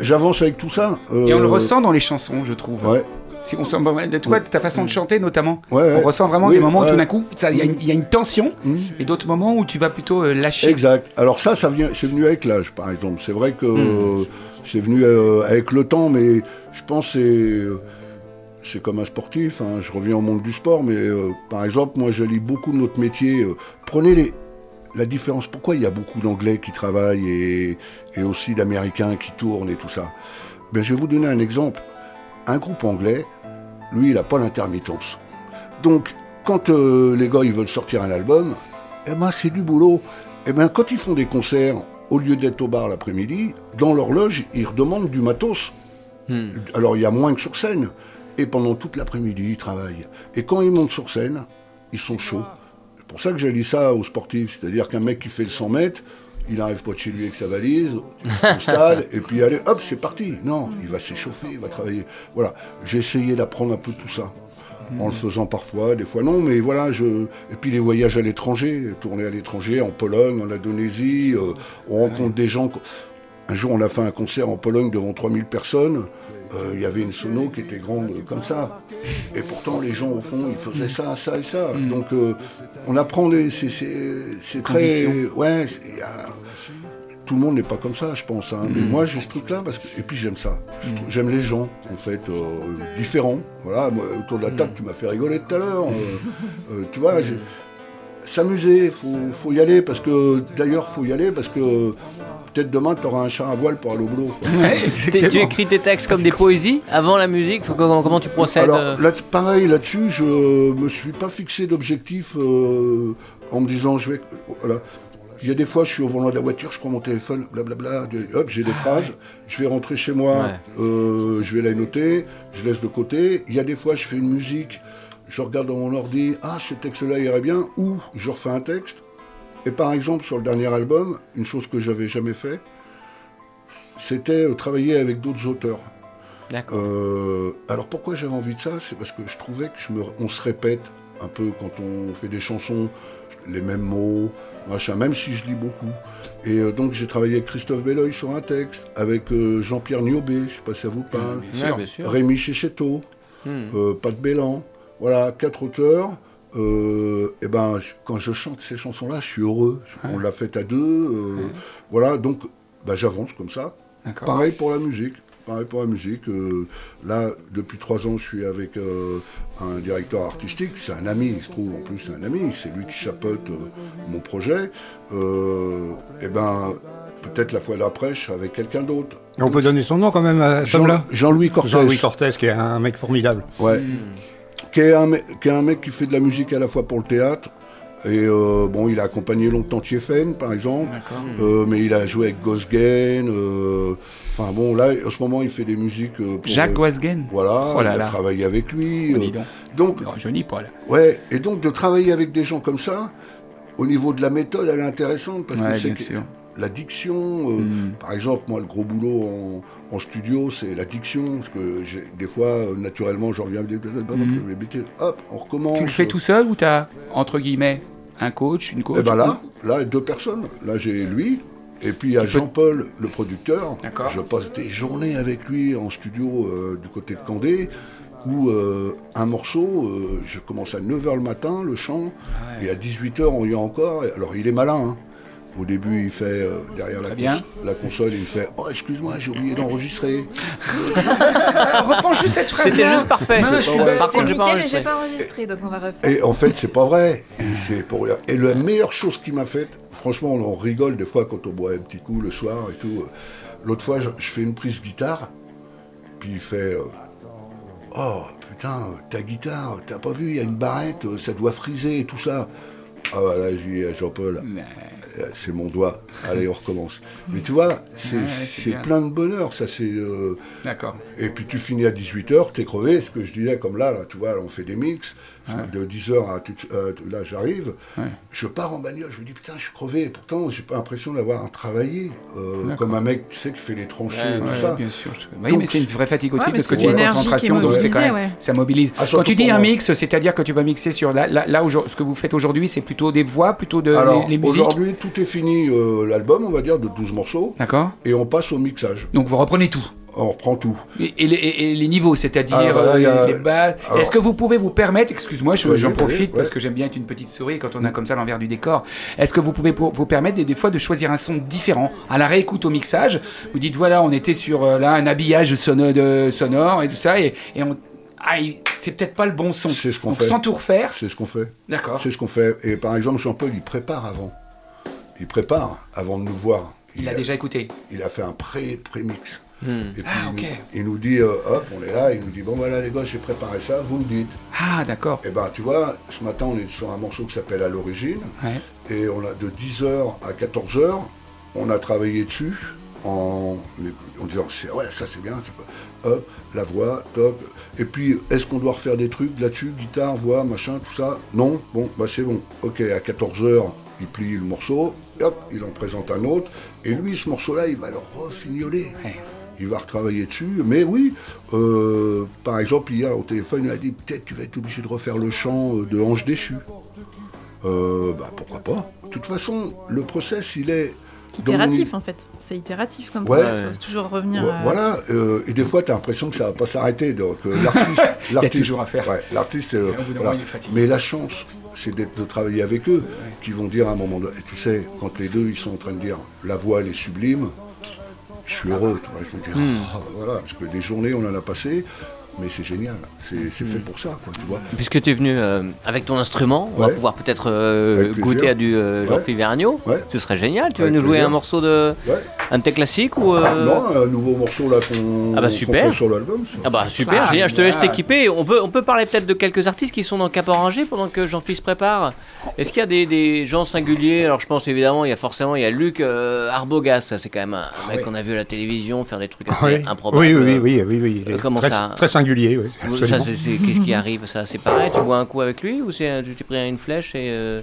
j'avance avec tout ça. Et on le Euh, ressent dans les chansons, je trouve. Ouais, Si on sent toi, ta façon de chanter notamment. ouais, ouais. On ressent vraiment Oui, des moments où tout d'un coup, ça- il y, a une- il y a une tension, Mm. et d'autres moments où tu vas plutôt euh, lâcher. Exact. Alors ça, ça vient, c'est venu avec l'âge, par exemple. C'est vrai que Hmm. euh, c'est venu euh, avec le temps, mais je pense que c'est euh, c'est comme un sportif. hein. Je reviens au monde du sport, mais euh, par exemple, moi, je lis beaucoup de notre métier. euh, prenez les la différence. Pourquoi il y a beaucoup d'Anglais qui travaillent et, et aussi d'Américains qui tournent et tout ça? Ben, Je vais vous donner un exemple. Un groupe anglais, lui, il n'a pas l'intermittence. Donc, quand euh, les gars ils veulent sortir un album, eh ben, c'est du boulot. Eh ben, quand ils font des concerts, au lieu d'être au bar l'après-midi, dans leur loge, ils redemandent du matos. Hmm. Alors, il y a moins que sur scène. Et pendant toute l'après-midi, ils travaillent. Et quand ils montent sur scène, ils sont chauds. C'est pour ça que j'ai dit ça aux sportifs. C'est-à-dire qu'un mec qui fait le 100 mètres, il n'arrive pas de chez lui avec sa valise, au stade, et puis allez, hop, c'est parti. Non, il va s'échauffer, il va travailler. Voilà, j'ai essayé d'apprendre un peu tout ça. En le faisant parfois, des fois non, mais voilà, je... Et puis les voyages à l'étranger, tourner à l'étranger, en Pologne, en Indonésie, euh, on rencontre des gens... Un jour, on a fait un concert en Pologne devant 3000 personnes. Euh, Il y avait une sono qui était grande comme ça. Et pourtant, les gens, au fond, ils faisaient ça, ça et ça. Donc, euh, on apprend des... C'est très... Ouais, tout le monde n'est pas comme ça, je pense. hein. Mais moi, j'ai ce truc-là, parce que... et puis j'aime ça. Trouve- J'aime les gens, en fait, euh, différents. Voilà, moi, autour de la table, tu m'as fait rigoler tout à l'heure. Tu vois, s'amuser, faut, faut y aller, parce que, d'ailleurs, faut y aller, parce que peut-être demain, tu auras un char à voile pour aller au boulot. Ouais, Tu écris tes textes comme des poésies avant la musique Faut- comment, comment tu procèdes Alors, euh là, pareil, là-dessus, je me suis pas fixé d'objectif euh, en me disant, je vais... Voilà. Il y a des fois, je suis au volant de la voiture, je prends mon téléphone, blablabla, hop, j'ai des phrases, je vais rentrer chez moi, Ouais. euh, je vais la noter, je laisse de côté. Il y a des fois, je fais une musique, je regarde dans mon ordi, ah, ce texte-là irait bien, ou je refais un texte. Et par exemple, sur le dernier album, une chose que j'avais jamais fait, c'était euh, travailler avec d'autres auteurs. D'accord. Euh, alors pourquoi j'avais envie de ça? C'est parce que je trouvais que je me, on se répète un peu quand on fait des chansons, les mêmes mots, machin, même si je lis beaucoup. Et euh, donc j'ai travaillé avec Christophe Belloy sur un texte, avec euh, Jean-Pierre Niobé, je sais pas si ça vous parle, Bien Ouais, sûr. bien sûr. Rémi Chéchetto, euh, Pat Bélan, voilà, quatre auteurs. Euh, et ben, quand je chante ces chansons-là, je suis heureux. On l'a fait à deux. euh, Voilà, donc bah, j'avance comme ça. Pareil pour la musique. Pareil pour la musique. euh, là, depuis trois ans, je suis avec euh, un directeur artistique. C'est un ami, il se trouve en plus, c'est un ami. C'est lui qui chapeaute euh, mon projet. Euh, et ben, peut-être la fois d'après, je serai avec quelqu'un d'autre. On peut donner son nom quand même à Jean- homme-là Jean-Louis Cortès. Jean-Louis Cortès, qui est un mec formidable. Ouais. Qui, est un, me- qui est un mec qui fait de la musique à la fois pour le théâtre. Et euh, bon, il a accompagné longtemps Tiefen, par exemple. Euh, mais il a joué avec Gosgen. euh, Enfin bon, là, en ce moment, il fait des musiques. pour, Jacques Goisgen. Voilà, Oh là il là. a travaillé avec lui. Oh, donc. Non, Johnny Paul. ouais, et donc de travailler avec des gens comme ça, au niveau de la méthode, elle est intéressante parce Ouais, que c'est bien que sûr. La diction. euh, Mm. Par exemple, moi, le gros boulot en, en studio, c'est la diction. Parce que des fois, euh, naturellement, j'en reviens. Hop, on recommence. Tu le fais tout seul ou t'as, entre guillemets, un coach, une coach Et ben là, là, deux personnes. Là, j'ai lui. Et puis il y a Tu Jean-Paul, le producteur. D'accord. Je passe des journées avec lui en studio euh, du côté de Candé, où euh, un morceau, euh, je commence à 9h le matin, le chant, Ah ouais. et à 18h, on y est encore. Alors il est malin. hein. Au début, il fait, euh, derrière la, cons- la console, il fait Oh, excuse-moi, j'ai oublié d'enregistrer. Reprends juste cette phrase C'était juste parfait. Je suis. Par contre, j'ai pas mais j'ai enregistré. pas enregistré, donc on va refaire. Et en fait, c'est pas vrai. Et, pour la meilleure chose qu'il m'a faite, franchement, on en rigole des fois quand on boit un petit coup le soir et tout. L'autre fois, je, je fais une prise guitare, puis il fait euh, Oh, putain, ta guitare, t'as pas vu, il y a une barrette, euh, ça doit friser et tout ça. Ah voilà, je dis à Jean-Paul, euh, c'est mon doigt. Allez, on recommence. Mais tu vois, c'est Ouais, plein de bonheur, ça c'est. euh, D'accord. et puis tu finis à 18h, t'es crevé, ce que je disais comme là, là, tu vois, là, on fait des mix, de 10h à tout- euh, là j'arrive, Ouais. je pars en bagnole, je me dis putain je suis crevé, pourtant j'ai pas l'impression d'avoir travaillé, euh, comme un mec tu sais qui fait les tranchées Ouais, et tout Ouais, ça. bien sûr. je- Oui, Donc, mais c'est une vraie fatigue aussi parce que c'est une concentration, donc c'est quand même, mobilisée, ouais. ça mobilise. Ah, Quand tu dis un mix, c'est-à-dire que tu vas mixer sur là, là, ce que vous faites aujourd'hui, c'est plutôt des voix, plutôt de Alors les, les musiques. aujourd'hui tout est fini, euh, l'album on va dire de 12 morceaux, D'accord. et on passe au mixage, Donc vous reprenez tout. On reprend tout. Et, et les, et- et les niveaux, c'est-à-dire Ah, euh, a- les alors- Est-ce que vous pouvez vous permettre, excuse-moi, j'en profite parce que j'aime bien être une petite souris quand on a comme ça l'envers du décor. Est-ce que vous pouvez pour- vous permettre des, des fois de choisir un son différent à la réécoute au mixage Vous dites voilà, on était sur euh, là un habillage de- sonore et tout ça, et, et on. Ah, c'est peut-être pas le bon son. C'est ce qu'on fait. Sans tout refaire. C'est ce qu'on fait. D'accord. C'est ce qu'on fait. Et par exemple Jean-Paul il prépare avant, il prépare avant de nous voir. Il a déjà écouté. il a fait un pré- pré-mix. Et puis Ah, il, nous, il nous dit, euh, hop, on est là, il nous dit, bon voilà les gars, j'ai préparé ça, vous me dites. Ah, d'accord. Et ben tu vois, ce matin on est sur un morceau qui s'appelle À l'origine, Ouais. et on a de 10h à 14h, on a travaillé dessus en, en disant, c'est- ouais, ça c'est bien, c'est pas- hop, la voix, toc. Et puis, est-ce qu'on doit refaire des trucs là-dessus, guitare, voix, machin, tout ça? Non Bon, bah c'est bon. Ok, à 14h, il plie le morceau, hop, il en présente un autre, et lui, ce morceau-là, il va le refignoler. Ouais. Il va retravailler dessus, mais oui, euh, par exemple, hier au téléphone, il a dit peut-être tu vas être obligé de refaire le chant euh, de Ange déchu. Euh, bah pourquoi pas. De toute façon, le process, il est mon Itératif en fait. C'est itératif comme Ouais. ça. Il faut toujours revenir. Ouais, à- Voilà, euh, et des fois, tu as l'impression que ça va pas s'arrêter. Donc, euh, l'artiste. l'artiste- toujours à faire. Ouais, l'artiste, euh, voilà. Mais la chance, c'est d'être- de travailler avec eux, qui vont dire à un moment donné, et tu sais, quand les deux, ils sont en train de dire, la voix, elle est sublime, je suis heureux, tu vois, je me dis, Hmm. ah, voilà, parce que des journées, on en a passé, mais c'est génial, c'est fait pour ça, quoi, tu vois. Puisque tu es venu euh, avec ton instrument, on va Ouais. pouvoir peut-être euh, goûter à du euh, Ouais. Jean-Philippe Vergniaud. Ouais. Ce serait génial. Tu veux Avec nous jouer plaisir. un morceau de Ouais. un de tes classiques ou euh, Non, un nouveau morceau là qu'on Ah bah fait sur l'album. Ah bah super, Ah, génial, je te laisse t'équiper. On peut, on peut parler peut-être de quelques artistes qui sont dans Cap Orangé pendant que Jean-Philippe se prépare. Est-ce qu'il y a des, des gens singuliers? Alors je pense évidemment, il y a forcément, il y a Luc euh, Arbogast, ça c'est quand même un, mec oui. qu'on a vu à la télévision faire des trucs assez Oui. improbables. Oui, oui, oui, oui, oui, oui. il est Euh, comment très, ça Très singulier, oui. Qu'est-ce qui arrive? Ça, c'est pareil. Tu bois un coup avec lui ou c'est, tu t'es pris une flèche et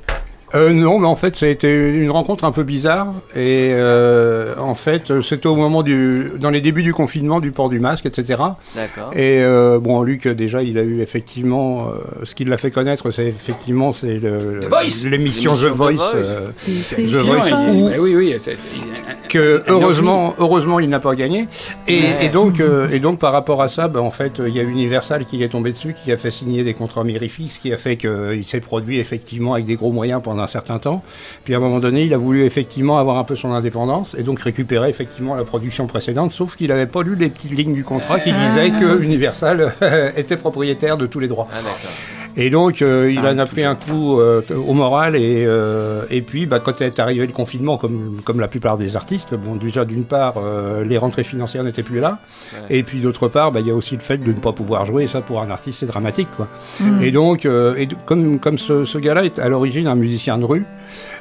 euh, non, mais en fait, ça a été une rencontre un peu bizarre. Et euh, en fait, c'était au moment du, dans les débuts du confinement, du port du masque, etc. d'accord. Et euh, bon, Luc, déjà, il a eu effectivement, euh, ce qui l'a fait connaître, c'est effectivement, c'est le- The Voice l'émission The L'émission The Voice, Voice. euh, C'est The Voice il- où- bah oui, oui, c'est- c'est- il- que heureusement, heureusement, il n'a pas gagné. Et, donc, euh, et donc, par rapport à ça, ben, en fait, il y a Universal qui est tombé dessus, qui a fait signer des contrats mirifiques, ce qui a fait qu'il s'est produit effectivement avec des gros moyens pendant un certain temps. Puis à un moment donné, il a voulu effectivement avoir un peu son indépendance et donc récupérer effectivement la production précédente, sauf qu'il n'avait pas lu les petites lignes du contrat qui disaient que Universal était propriétaire de tous les droits. Ah. Et donc, euh, il en a pris un coup euh, au moral. Et, euh, et puis, bah, quand est arrivé le confinement, comme, comme la plupart des artistes, bon, déjà, d'une part, euh, les rentrées financières n'étaient plus là. Ouais. Et puis, d'autre part, bah, il y a aussi le fait de ne pas pouvoir jouer. Et ça, pour un artiste, c'est dramatique. Quoi. Mm. Et donc, euh, et comme, comme ce, ce gars-là est à l'origine un musicien de rue,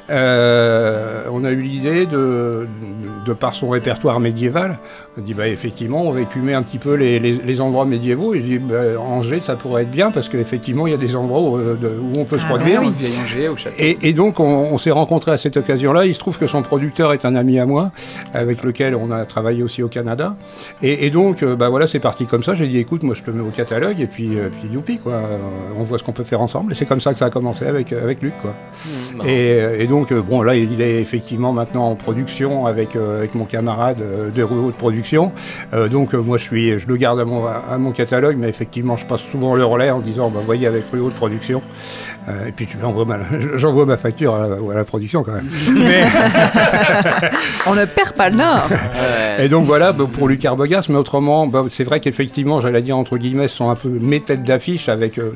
euh, on a eu l'idée de, de, de par son répertoire médiéval, on dit bah effectivement on va écumer un petit peu les, les, les endroits médiévaux. Il dit bah, Angers ça pourrait être bien parce qu'effectivement il y a des endroits où, euh, où on peut se Ah, produire. oui. Vieil Angers, au château. Et, et donc on, on s'est rencontrés à cette occasion-là. Il se trouve que son producteur est un ami à moi, avec lequel on a travaillé aussi au Canada. Et, et donc euh, bah voilà c'est parti comme ça. J'ai dit écoute moi je te mets au catalogue et puis euh, puis youpi quoi. On voit ce qu'on peut faire ensemble. Et c'est comme ça que ça a commencé avec avec Luc quoi. Mmh. Et, et donc, euh, bon, là, il est effectivement maintenant en production avec, euh, mon camarade euh, de Rouleau de production. Donc, moi, je, le garde à mon, catalogue, mais effectivement, je passe souvent le relais en disant, bah, voyez avec plus haute production. Euh, et puis j'envoie ma, j'envoie ma facture à la, à la production quand même. Mais- On ne perd pas le nord. Ouais. et donc voilà bah, pour Luc Arbogast, mais autrement, bah, c'est vrai qu'effectivement, j'allais dire entre guillemets, ce sont un peu mes têtes d'affiche avec euh,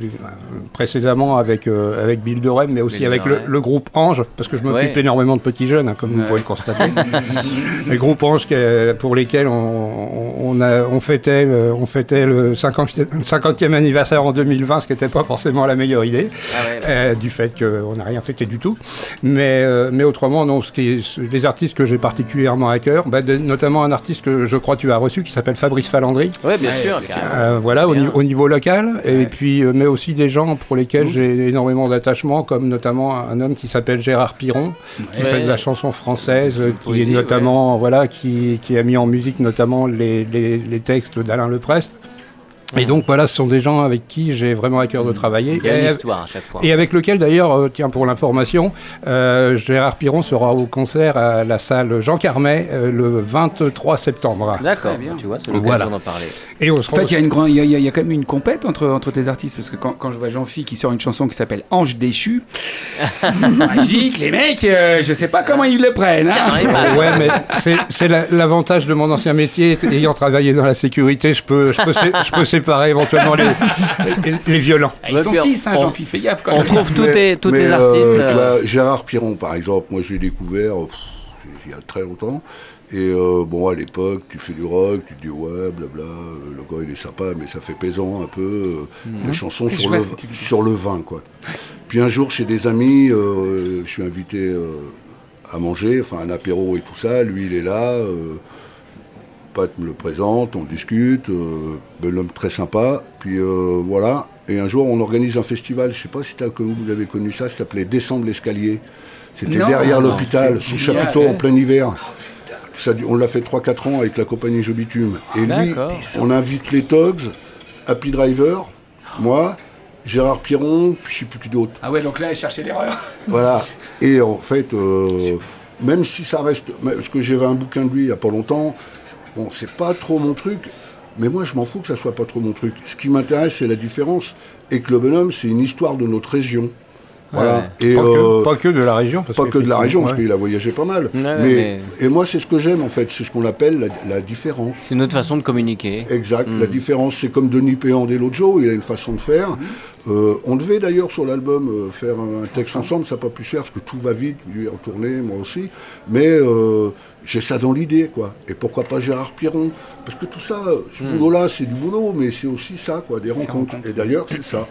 précédemment avec avec, euh, avec Bill Dorem, mais aussi Bill avec le, groupe Ange, parce que je m'occupe Ouais. énormément de petits jeunes, hein, comme vous pouvez le constater. le groupe Ange que- pour lesquels on, on, a, on, fêtait, on fêtait le 50, 50e anniversaire en 2020, ce qui n'était pas forcément la meilleure idée, Ah ouais. Euh, du fait qu'on n'a rien fêté du tout. Mais, euh, mais autrement, non, ce qui est, ce- les artistes que j'ai particulièrement à cœur, bah, de- notamment un artiste que je crois tu as reçu, qui s'appelle Fabrice Falandry. Ouais, bien Ouais, sûr. bien sûr. carrément. Euh, voilà, au, Bien. ni- au niveau local, et puis, euh, mais aussi des gens pour lesquels j'ai énormément d'attachement, comme notamment un homme qui s'appelle Gérard Piron, qui Ouais. fait de la chanson française, qui poésie, est notamment, voilà, qui, qui a mis en musique notamment les, les- les textes d'Alain Leprest. Et donc voilà, ce sont des gens avec qui j'ai vraiment à cœur de travailler. Il y a une Et- histoire à chaque fois. et avec lequel d'ailleurs, euh, tiens pour l'information, euh, Gérard Piron sera au concert à la salle Jean Carmet euh, le 23 septembre. D'accord, tu vois, c'est l'occasion Voilà. d'en parler. Et on En fait, il y, a une grande- il y a- il y a- il y a quand même une compète entre, entre tes artistes, parce que quand, quand je vois Jean-Phi qui sort une chanson qui s'appelle Ange déchu, magique, les mecs, euh, je sais pas comment ils le prennent. hein. Ouais, mais c'est- c'est la- l'avantage de mon ancien métier. Ayant travaillé dans la sécurité, je peux, je peux, sé- je peux séparer éventuellement les, les, les violents. Ah, Ils sont six, hein, Jean-Phi, fais gaffe quand On même. trouve tous tes, tous mais, tes euh, artistes. euh, Gérard Piron, par exemple, moi je l'ai découvert pff, il y a très longtemps. Et euh, bon, à l'époque, tu fais du rock, tu te dis ouais, blabla, euh, le gars il est sympa, mais ça fait pesant un peu. euh, Les chansons sur le, sur le vin, quoi. Puis un jour, chez des amis, euh, je suis invité à manger, enfin un apéro et tout ça. Lui, il est là. Pat me le présente, on discute, bel homme très sympa. Puis voilà. Et un jour, on organise un festival, je sais pas si vous avez connu ça, ça s'appelait Descendre l'escalier. C'était derrière non, l'hôpital, sous chapiteau en plein hiver. Ça, on l'a fait 3-4 ans avec la compagnie Je Bitume. Et lui, D'accord. on invite les Togs, Happy Driver, moi, Gérard Piron, puis je sais plus qui d'autre. Ah ouais, donc là, chercher l'erreur. Voilà. Et en fait, euh, même si ça reste. Parce que j'avais un bouquin de lui il n'y a pas longtemps. Bon, c'est pas trop mon truc. Mais moi, je m'en fous que ça soit pas trop mon truc. Ce qui m'intéresse, c'est la différence. Et que le bonhomme, c'est une histoire de notre région. Voilà. Et, Pas, euh, que, pas que de la région. Parce pas que de la région, parce ouais. qu'il a voyagé pas mal. Ouais, mais, mais- Et moi, c'est ce que j'aime, en fait. C'est ce qu'on appelle la, la différence. C'est une autre façon de communiquer. Exact. Mm. La différence, c'est comme Denis Péand et l'autre Joe, il a une façon de faire. Euh, on devait d'ailleurs sur l'album euh, faire un texte ensemble, ça n'a pas pu se faire parce que tout va vite, lui est retourné, moi aussi. Mais euh, j'ai ça dans l'idée, quoi. Et pourquoi pas Gérard Piron? Parce que tout ça, ce boulot-là, c'est du boulot, mais c'est aussi ça, quoi, des rencontres. rencontres. Et d'ailleurs, c'est ça.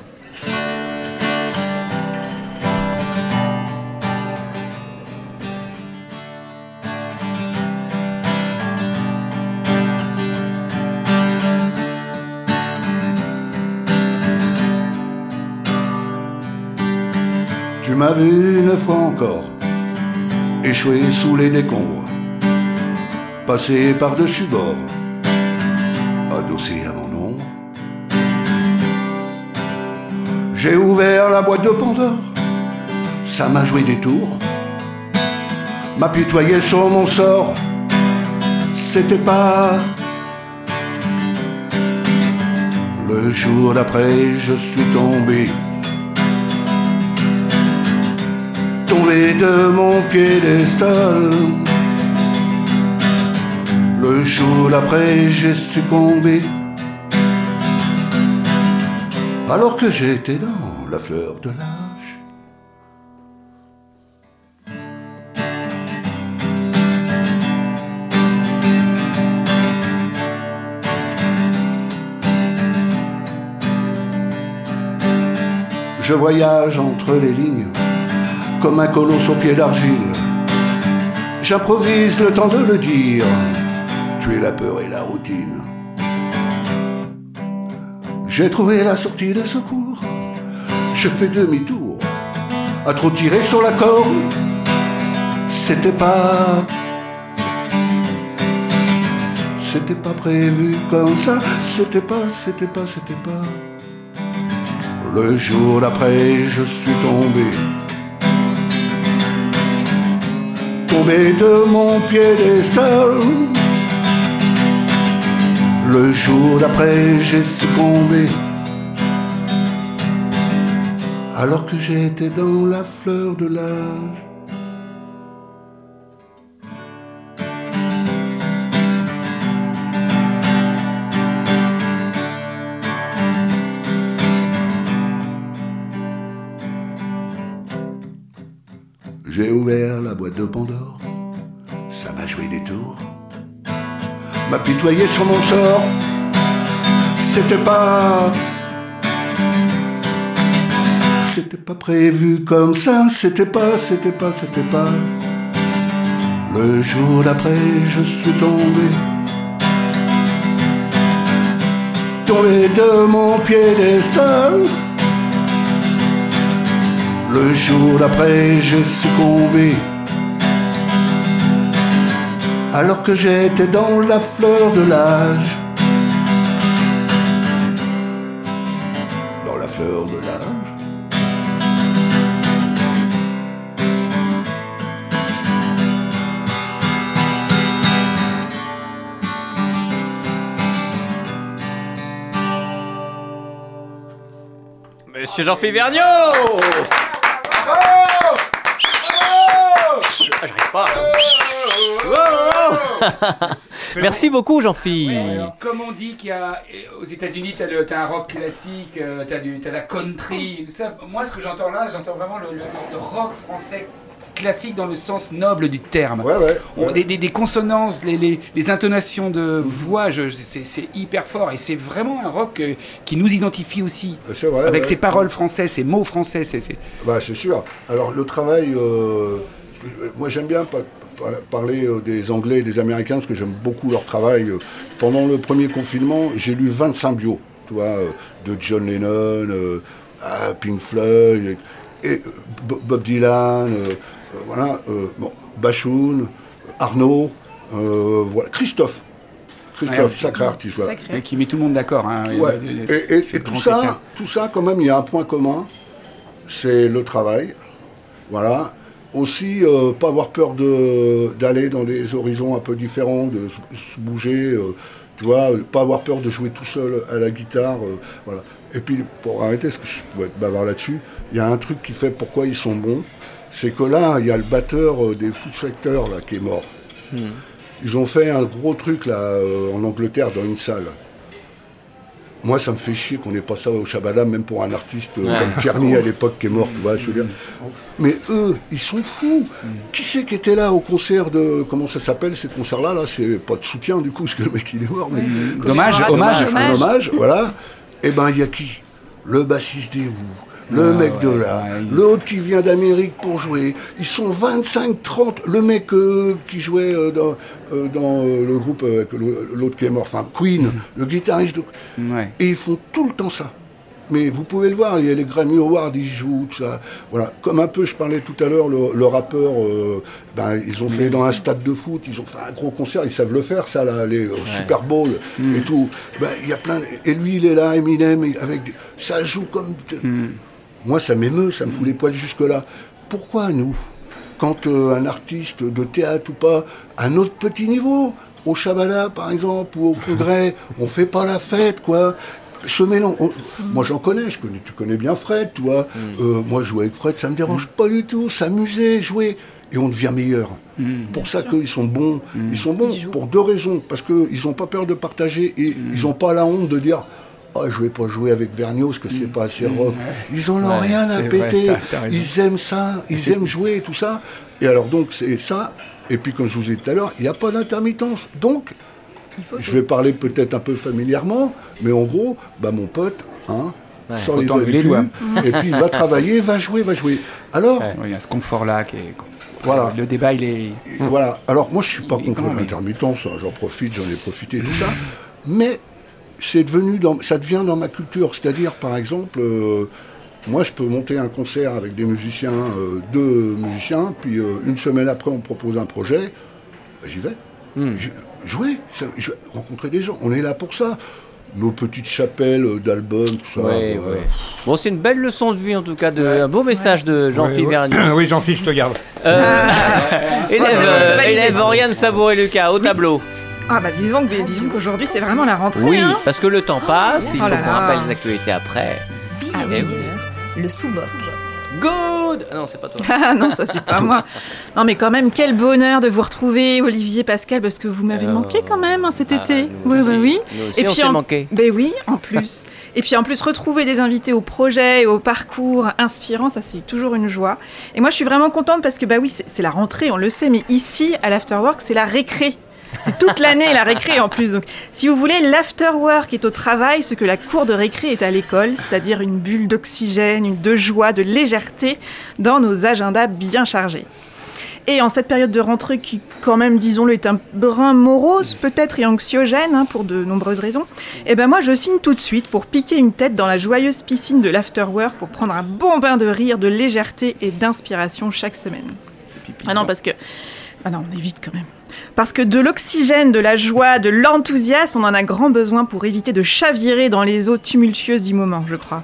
Vu une fois encore, échoué sous les décombres, passé par-dessus bord, adossé à mon ombre. J'ai ouvert la boîte de Pandore, ça m'a joué des tours, m'apitoyer sur mon sort, c'était pas. Le jour d'après, je suis tombé. Tombé de mon piédestal. Le jour d'après, j'ai succombé. Alors que j'étais dans la fleur de l'âge. Je voyage entre les lignes comme un colosse au pied d'argile. J'improvise le temps de le dire, tuer la peur et la routine. J'ai trouvé la sortie de secours, je fais demi-tour, à trop tirer sur la corde, c'était pas... C'était pas prévu comme ça, c'était pas, c'était pas, c'était pas... Le jour d'après, je suis tombé. Tombé de mon piédestal. Le jour d'après, j'ai succombé. alors que j'étais dans la fleur de l'âge. M'apitoyer sur mon sort, c'était pas. C'était pas prévu comme ça, c'était pas, c'était pas, c'était pas. Le jour d'après, je suis tombé. Tombé de mon piédestal. Le jour d'après, j'ai succombé. Alors que j'étais dans la fleur de l'âge. Dans la fleur de l'âge. Monsieur Jean-Philippe Vergniaud J'arrive pas. Wow. Merci beaucoup, Jean-Philippe. Comme on dit qu'il y a euh, aux États-Unis, tu as, un rock classique, tu as, la country. Ça, moi, ce que j'entends là, j'entends vraiment le, le- le rock français classique dans le sens noble du terme. Ouais, ouais. On- ouais. des, des- des consonances, les, les- les intonations de voix, je- c'est c'est hyper fort. Et c'est vraiment un rock euh, qui nous identifie aussi. C'est vrai. avec ouais. ses paroles françaises, ses mots français. c'est Bah, c'est sûr. Alors, le travail, euh, moi j'aime bien pa- pa- parler euh, des Anglais et des Américains parce que j'aime beaucoup leur travail. Euh, Pendant le premier confinement, j'ai lu 25 bios, tu vois, euh, de John Lennon, euh, à Pink Floyd, et, euh, Bob Dylan, euh, euh, voilà, euh, bon, Bachoun, Arnaud, euh, voilà, Christophe. Christophe, Ouais, sacré artiste. voilà. Sacré. et qui met tout le monde d'accord. hein. Ouais. Et, et- tout ça, tout ça, quand même, il y a un point commun, c'est le travail. Voilà. Aussi, euh, pas avoir peur de- d'aller dans des horizons un peu différents, de se- bouger, euh, tu vois, euh, pas avoir peur de jouer tout seul à la guitare. euh, voilà. Et puis, pour arrêter, parce que je dois être bavard là-dessus, il y a un truc qui fait pourquoi ils sont bons, c'est que là, il y a le batteur des Foo Fighters, là, qui est mort. Ils ont fait un gros truc là en Angleterre dans une salle. Moi, ça me fait chier qu'on n'ait pas ça au Shabada, même pour un artiste euh, comme Kearney à l'époque qui est mort, tu vois, je veux dire. Mais eux, ils sont fous. Qui c'est qui était là au concert de. Comment ça s'appelle ces concerts-là là? C'est pas de soutien du coup, parce que le mec il est mort. Mais... Dommage, hommage. dommage. Un hommage, voilà. Et ben, il y a qui? Le bassiste des Who, le Ah, mec de là, ouais, l'autre qui vient d'Amérique pour jouer. Ils sont 25, 30. Le mec euh, qui jouait euh, dans, euh, dans le groupe, avec l'autre qui est mort, enfin Queen, le guitariste. de- Ouais. Et ils font tout le temps ça. Mais vous pouvez le voir, il y a les Grammy Awards, ils jouent, tout ça. Voilà. Comme un peu, je parlais tout à l'heure, le, le rappeur, ben, ils ont fait dans un stade de foot, ils ont fait un gros concert, ils savent le faire, ça, là, les Super Bowl et tout. Ben, il y a plein. de- Et lui, il est là, Eminem, avec des- ça joue comme. Moi, ça m'émeut, ça me fout les poils jusque-là. Pourquoi, nous quand euh, un artiste de théâtre ou pas, à notre petit niveau, au Shabada par exemple, ou au Congrès, on fait pas la fête, quoi. Ce mélange, on- moi j'en connais, je connais, tu connais bien Fred, tu vois. Euh, moi jouer avec Fred, ça me dérange pas du tout, s'amuser, jouer, et on devient meilleur. Pour ça qu'ils sont bons, ils sont bons Ils pour deux raisons, parce qu'ils n'ont pas peur de partager et ils n'ont pas la honte de dire. Oh, je vais pas jouer avec Vergniaud parce que c'est pas assez rock. Ils en ont Ouais, rien à péter. ça, ils aiment ça, ils aiment jouer et tout ça. Et alors donc c'est ça. Et puis comme je vous ai dit tout à l'heure, il n'y a pas d'intermittence. Donc je vais parler peut-être un peu familièrement, mais en gros, bah mon pote, hein, Ouais, sort les doigts les et puis va travailler, va jouer, va jouer. Alors Ouais, Il y a ce confort-là qui est. Voilà. Le débat, il est. Voilà. Alors moi, je suis pas Il- contre l'intermittence. hein, J'en profite, j'en ai profité, tout ça. Mais c'est devenu, dans, ça devient dans ma culture. C'est-à-dire, par exemple, euh, moi, je peux monter un concert avec des musiciens, euh, deux musiciens, puis euh, une semaine après, on me propose un projet. Ben, J'y vais. J'y- Jouer, ça- je vais rencontrer des gens. On est là pour ça. Nos petites chapelles d'albums, tout ça. Ouais, ouais. Bon, c'est une belle leçon de vie en tout cas, de, un beau message de Jean-Philippe Ouais, ouais. Vergniaud. oui, Jean-Philippe, je te garde. Euh, élève, euh, élève Oriane Savour et Lucas au tableau. Ah bah disons, que- disons qu'aujourd'hui c'est vraiment la rentrée. Oui, hein. parce que le temps passe, il Oh faut là qu'on là. rappelle les actualités après. Ah Eh oui. oui. Le sous-boc. Good Ah non, c'est pas toi. Ah non, ça c'est pas moi. Non mais quand même, quel bonheur de vous retrouver, Olivier, Pascal, parce que vous m'avez Euh, manqué quand même hein, cet Ah, été. nous Oui, aussi. oui, oui. Nous aussi, Et on puis s'est en- manqué. Ben oui, en plus. Et puis en plus, retrouver des invités au projet et au parcours inspirant, ça c'est toujours une joie. Et moi je suis vraiment contente parce que bah oui, c'est c'est la rentrée, on le sait, mais ici, à l'Afterwork, c'est la récré. C'est toute l'année la récré en plus. Donc si vous voulez, l'afterwork est au travail, ce que la cour de récré est à l'école, c'est-à-dire une bulle d'oxygène, une de joie, de légèreté dans nos agendas bien chargés. Et en cette période de rentrée qui, quand même, disons-le, est un brin morose peut-être et anxiogène hein, pour de nombreuses raisons, eh ben moi je signe tout de suite pour piquer une tête dans la joyeuse piscine de l'afterwork pour prendre un bon bain de rire, de légèreté et d'inspiration chaque semaine. Ah non, parce que... Ah non, on évite quand même. Parce que de l'oxygène, de la joie, de l'enthousiasme, on en a grand besoin pour éviter de chavirer dans les eaux tumultueuses du moment, je crois.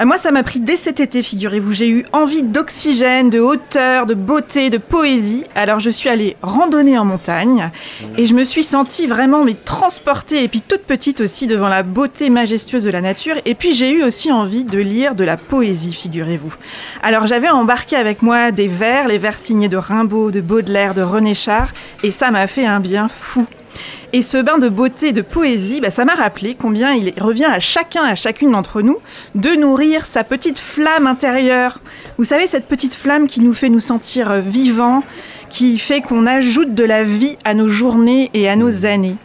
Ah, Moi, ça m'a pris dès cet été, figurez-vous. J'ai eu envie d'oxygène, de hauteur, de beauté, de poésie. Alors, je suis allée randonner en montagne et je me suis sentie vraiment mais transportée et puis toute petite aussi devant la beauté majestueuse de la nature. Et puis, j'ai eu aussi envie de lire de la poésie, figurez-vous. Alors, j'avais embarqué avec moi des vers, les vers signés de Rimbaud, de Baudelaire, de René Char, et ça m'a fait un bien fou. Et ce bain de beauté de poésie, bah, ça m'a rappelé combien il revient à chacun, à chacune d'entre nous, de nourrir sa petite flamme intérieure. Vous savez, cette petite flamme qui nous fait nous sentir euh, vivants, qui fait qu'on ajoute de la vie à nos journées et à nos années.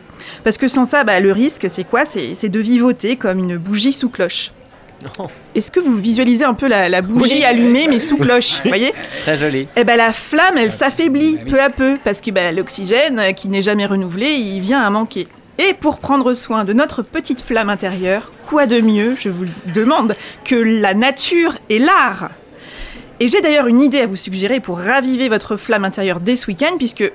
Parce que sans ça, bah, le risque, c'est quoi? C'est de vivoter comme une bougie sous cloche. Est-ce que vous visualisez un peu la, la bougie Oui. allumée mais sous cloche Vous voyez Très joli. eh ben, la flamme, elle s'affaiblit Bah peu à peu parce que ben, l'oxygène, euh, qui n'est jamais renouvelé, il vient à manquer. Et pour prendre soin de notre petite flamme intérieure, quoi de mieux, je vous le demande, que la nature et l'art? Et j'ai d'ailleurs une idée à vous suggérer pour raviver votre flamme intérieure dès ce week-end, puisque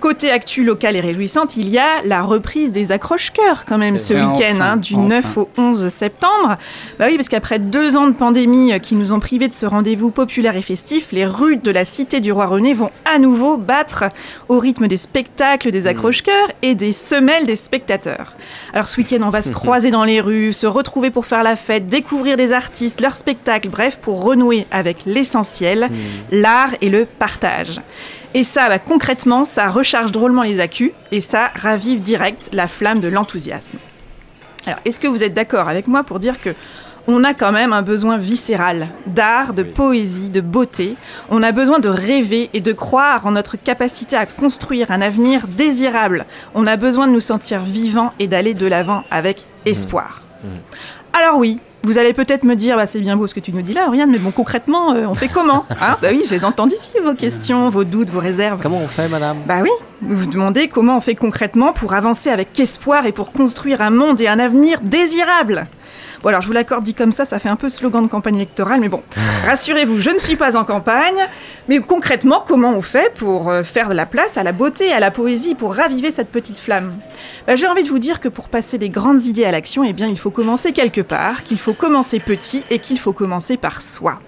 côté actu local et réjouissante, il y a la reprise des accroche-cœurs quand même ce week-end, Enfin, hein, du enfin. 9 au 11 septembre. Bah oui, parce qu'après deux ans de pandémie euh, qui nous ont privés de ce rendez-vous populaire et festif, les rues de la cité du roi René vont à nouveau battre au rythme des spectacles des accroche-cœurs et des semelles des spectateurs. Alors ce week-end, on va se croiser dans les rues, se retrouver pour faire la fête, découvrir des artistes, leurs spectacles, bref, pour renouer avec l'essentiel, l'art et le partage. Et ça, bah, concrètement, ça recharge drôlement les accus et ça ravive direct la flamme de l'enthousiasme. Alors, est-ce que vous êtes d'accord avec moi pour dire que on a quand même un besoin viscéral d'art, de poésie, de beauté. On a besoin de rêver et de croire en notre capacité à construire un avenir désirable. On a besoin de nous sentir vivants et d'aller de l'avant avec espoir. Alors oui, vous allez peut-être me dire, bah, c'est bien beau ce que tu nous dis là, Oriane, mais bon, concrètement, euh, on fait comment hein? Bah oui, je les entends d'ici, vos questions, vos doutes, vos réserves. Comment on fait, madame? Bah oui, vous vous demandez comment on fait concrètement pour avancer avec espoir et pour construire un monde et un avenir désirable. Bon alors je vous l'accorde dit comme ça, ça fait un peu slogan de campagne électorale, mais bon, rassurez-vous, je ne suis pas en campagne. Mais concrètement, comment on fait pour euh, faire de la place à la beauté, à la poésie, pour raviver cette petite flamme? Bah, J'ai envie de vous dire que pour passer des grandes idées à l'action, eh bien il faut commencer quelque part, qu'il faut commencer petit et qu'il faut commencer par soi.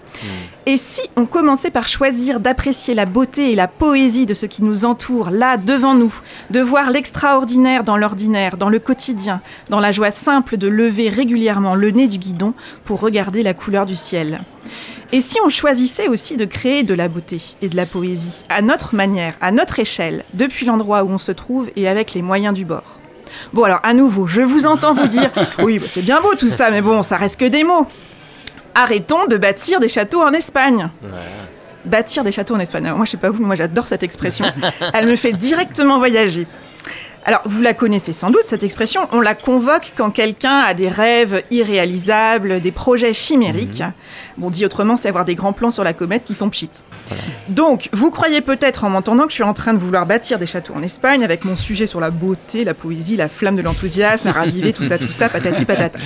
Et si on commençait par choisir d'apprécier la beauté et la poésie de ce qui nous entoure, là, devant nous, de voir l'extraordinaire dans l'ordinaire, dans le quotidien, dans la joie simple de lever régulièrement le nez du guidon pour regarder la couleur du ciel. Et si on choisissait aussi de créer de la beauté et de la poésie, à notre manière, à notre échelle, depuis l'endroit où on se trouve et avec les moyens du bord? Bon alors à nouveau, je vous entends vous dire, oui bah, c'est bien beau tout ça, mais bon, ça reste que des mots. Arrêtons de bâtir des châteaux en Espagne. Bâtir des châteaux en Espagne. Alors, moi, je sais pas vous, mais moi, j'adore cette expression. Elle me fait directement voyager. Alors, vous la connaissez sans doute, cette expression. On la convoque quand quelqu'un a des rêves irréalisables, des projets chimériques. Bon, dit autrement, c'est avoir des grands plans sur la comète qui font pchit. Donc, vous croyez peut-être en m'entendant que je suis en train de vouloir bâtir des châteaux en Espagne avec mon sujet sur la beauté, la poésie, la flamme de l'enthousiasme, à raviver tout ça, tout ça, patati patata.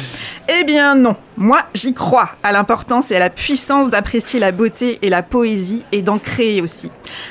Eh bien non, moi j'y crois à l'importance et à la puissance d'apprécier la beauté et la poésie et d'en créer aussi.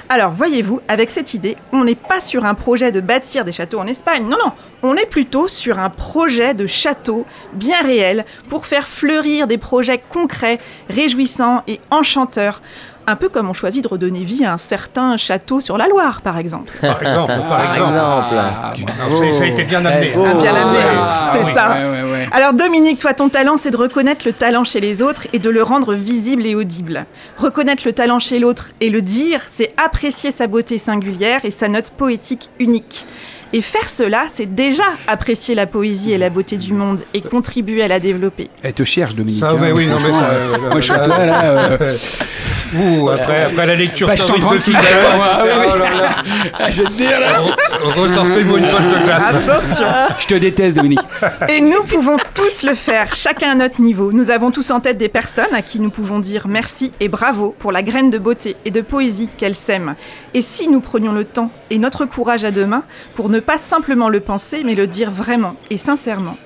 Alors voyez-vous, avec cette idée, on n'est pas sur un projet de bâtir des châteaux château en Espagne. Non, non, on est plutôt sur un projet de château bien réel pour faire fleurir des projets concrets, réjouissants et enchanteurs. Un peu comme on choisit de redonner vie à un certain château sur la Loire, par exemple. Par exemple, par Par exemple. exemple. Ah, ça, ça a été bien amené. Oh. Ah, bien amené, Ah, c'est oui. ça. Ouais, ouais, ouais. Alors Dominique, toi ton talent c'est de reconnaître le talent chez les autres et de le rendre visible et audible. Reconnaître le talent chez l'autre et le dire, c'est apprécier sa beauté singulière et sa note poétique unique. Et faire cela, c'est déjà apprécier la poésie et la beauté du monde et contribuer à la développer. Elle te cherche, Dominique. Ça, hein, mais oui, non, mais ça, euh, Moi, je suis à toi, là. euh, Ouh, après, après la lecture Page de 136, tout à l'heure, ah oui, oui. oh là là. ah, je vais te dire, là. Re- Ressortez-moi une poche de glace. Attention Je te déteste, Dominique. Et nous pouvons tous le faire, chacun à notre niveau. Nous avons tous en tête des personnes à qui nous pouvons dire merci et bravo pour la graine de beauté et de poésie qu'elles sèment. Et si nous prenions le temps et notre courage à deux mains pour ne pas simplement le penser, mais le dire vraiment et sincèrement.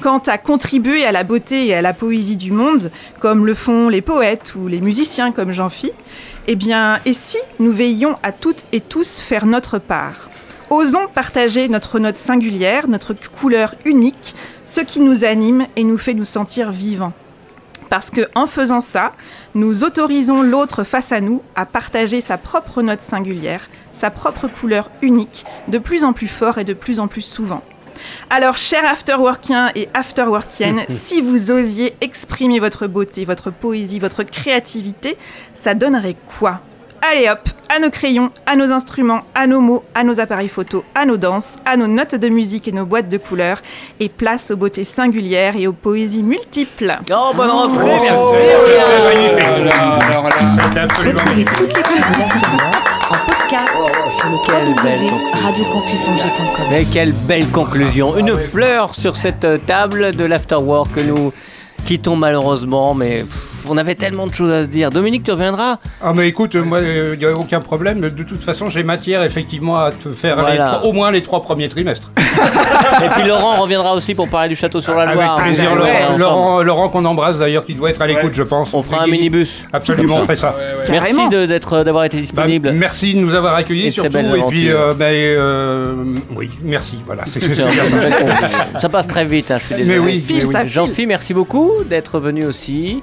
Quant à contribuer à la beauté et à la poésie du monde, comme le font les poètes ou les musiciens comme Jean-Phi, eh bien, et si nous veillions à toutes et tous faire notre part? Osons partager notre note singulière, notre couleur unique, ce qui nous anime et nous fait nous sentir vivants. Parce que en faisant ça, nous autorisons l'autre face à nous à partager sa propre note singulière, sa propre couleur unique, de plus en plus fort et de plus en plus souvent. Alors, chers afterworkiens et afterworkiennes, si vous osiez exprimer votre beauté, votre poésie, votre créativité, ça donnerait quoi? Allez hop, à nos crayons, à nos instruments, à nos mots, à nos appareils photo, à nos danses, à nos notes de musique et nos boîtes de couleurs, et place aux beautés singulières et aux poésies multiples. Oh, bonne rentrée, Oh, merci. c'est magnifique. Alors là, C'est absolument magnifique. en podcast sur le Quelle belle www.radiocampusangers.com. Mais quelle belle conclusion. Une fleur sur cette euh, table de l'afterwork que nous quittons malheureusement, mais pff, on avait tellement de choses à se dire. Dominique, tu reviendras Ah mais écoute, moi, il n'y a aucun problème. De toute façon, j'ai matière effectivement à te faire les Voilà. trois- au moins les trois premiers trimestres. Et puis Laurent reviendra aussi pour parler du château sur la Avec Loire. plaisir, On Laurent, ensemble. Laurent, Laurent qu'on embrasse d'ailleurs, qui doit être à l'écoute, je pense. On fera un Et minibus. Absolument, on fait ça. Merci Carrément. de- d'être, d'avoir été Bah, disponible. merci de nous avoir Et accueillis de ces surtout. belles Et puis, aventures. euh, ben, euh, oui, merci. Voilà, c'est. Ça passe très vite, hein, je suis désolé. Mais oui, File, mais oui. ça file. Jean-Phi, merci beaucoup d'être venu aussi,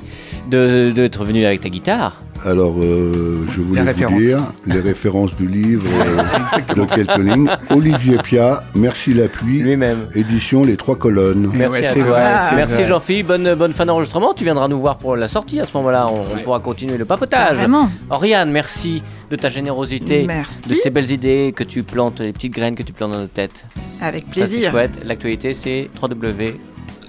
de- d'être venu avec ta guitare. Alors, euh, je voulais Les vous dire les références du livre euh, de quelques lignes. Olivier Pia, Merci la pluie, Lui-même. édition Les Trois Colonnes. Merci ouais, à c'est toi. vrai, c'est Merci. Jean-Philippe, bonne, bonne fin d'enregistrement. Tu viendras nous voir pour la sortie à ce moment-là. On, pourra continuer le papotage. Vraiment. Oriane, merci de ta générosité, Merci. de ces belles idées que tu plantes, les petites graines que tu plantes dans notre tête. Avec Ça, c'est plaisir. chouette. L'actualité, c'est www.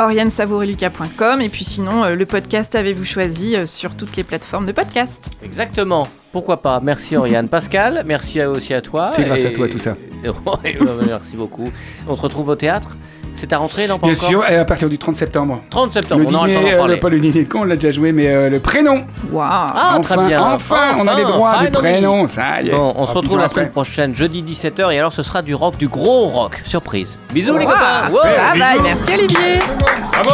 oriansavoureluca.com et puis sinon euh, le podcast avez-vous choisi euh, sur toutes les plateformes de podcast. Exactement. Pourquoi pas Merci Oriane. Pascal, merci aussi à toi. C'est grâce à toi, tout ça. Merci beaucoup. On te retrouve au théâtre. C'est ta rentrée, non pas Bien encore sûr, et à partir du 30 septembre. 30 septembre, Le on aura le temps dîner, d'en euh, parler. le- pas le dîner de con, on l'a déjà joué, mais euh, le prénom. Waouh Ah, enfin, très bien. Enfin, on a les droits du prénom, ça y est. Bon, on se Ah, retrouve la semaine après. prochaine, jeudi 17h, et alors ce sera du rock, du gros rock. Surprise. Bisous les copains. Wow. Bye bye, merci Olivier Bravo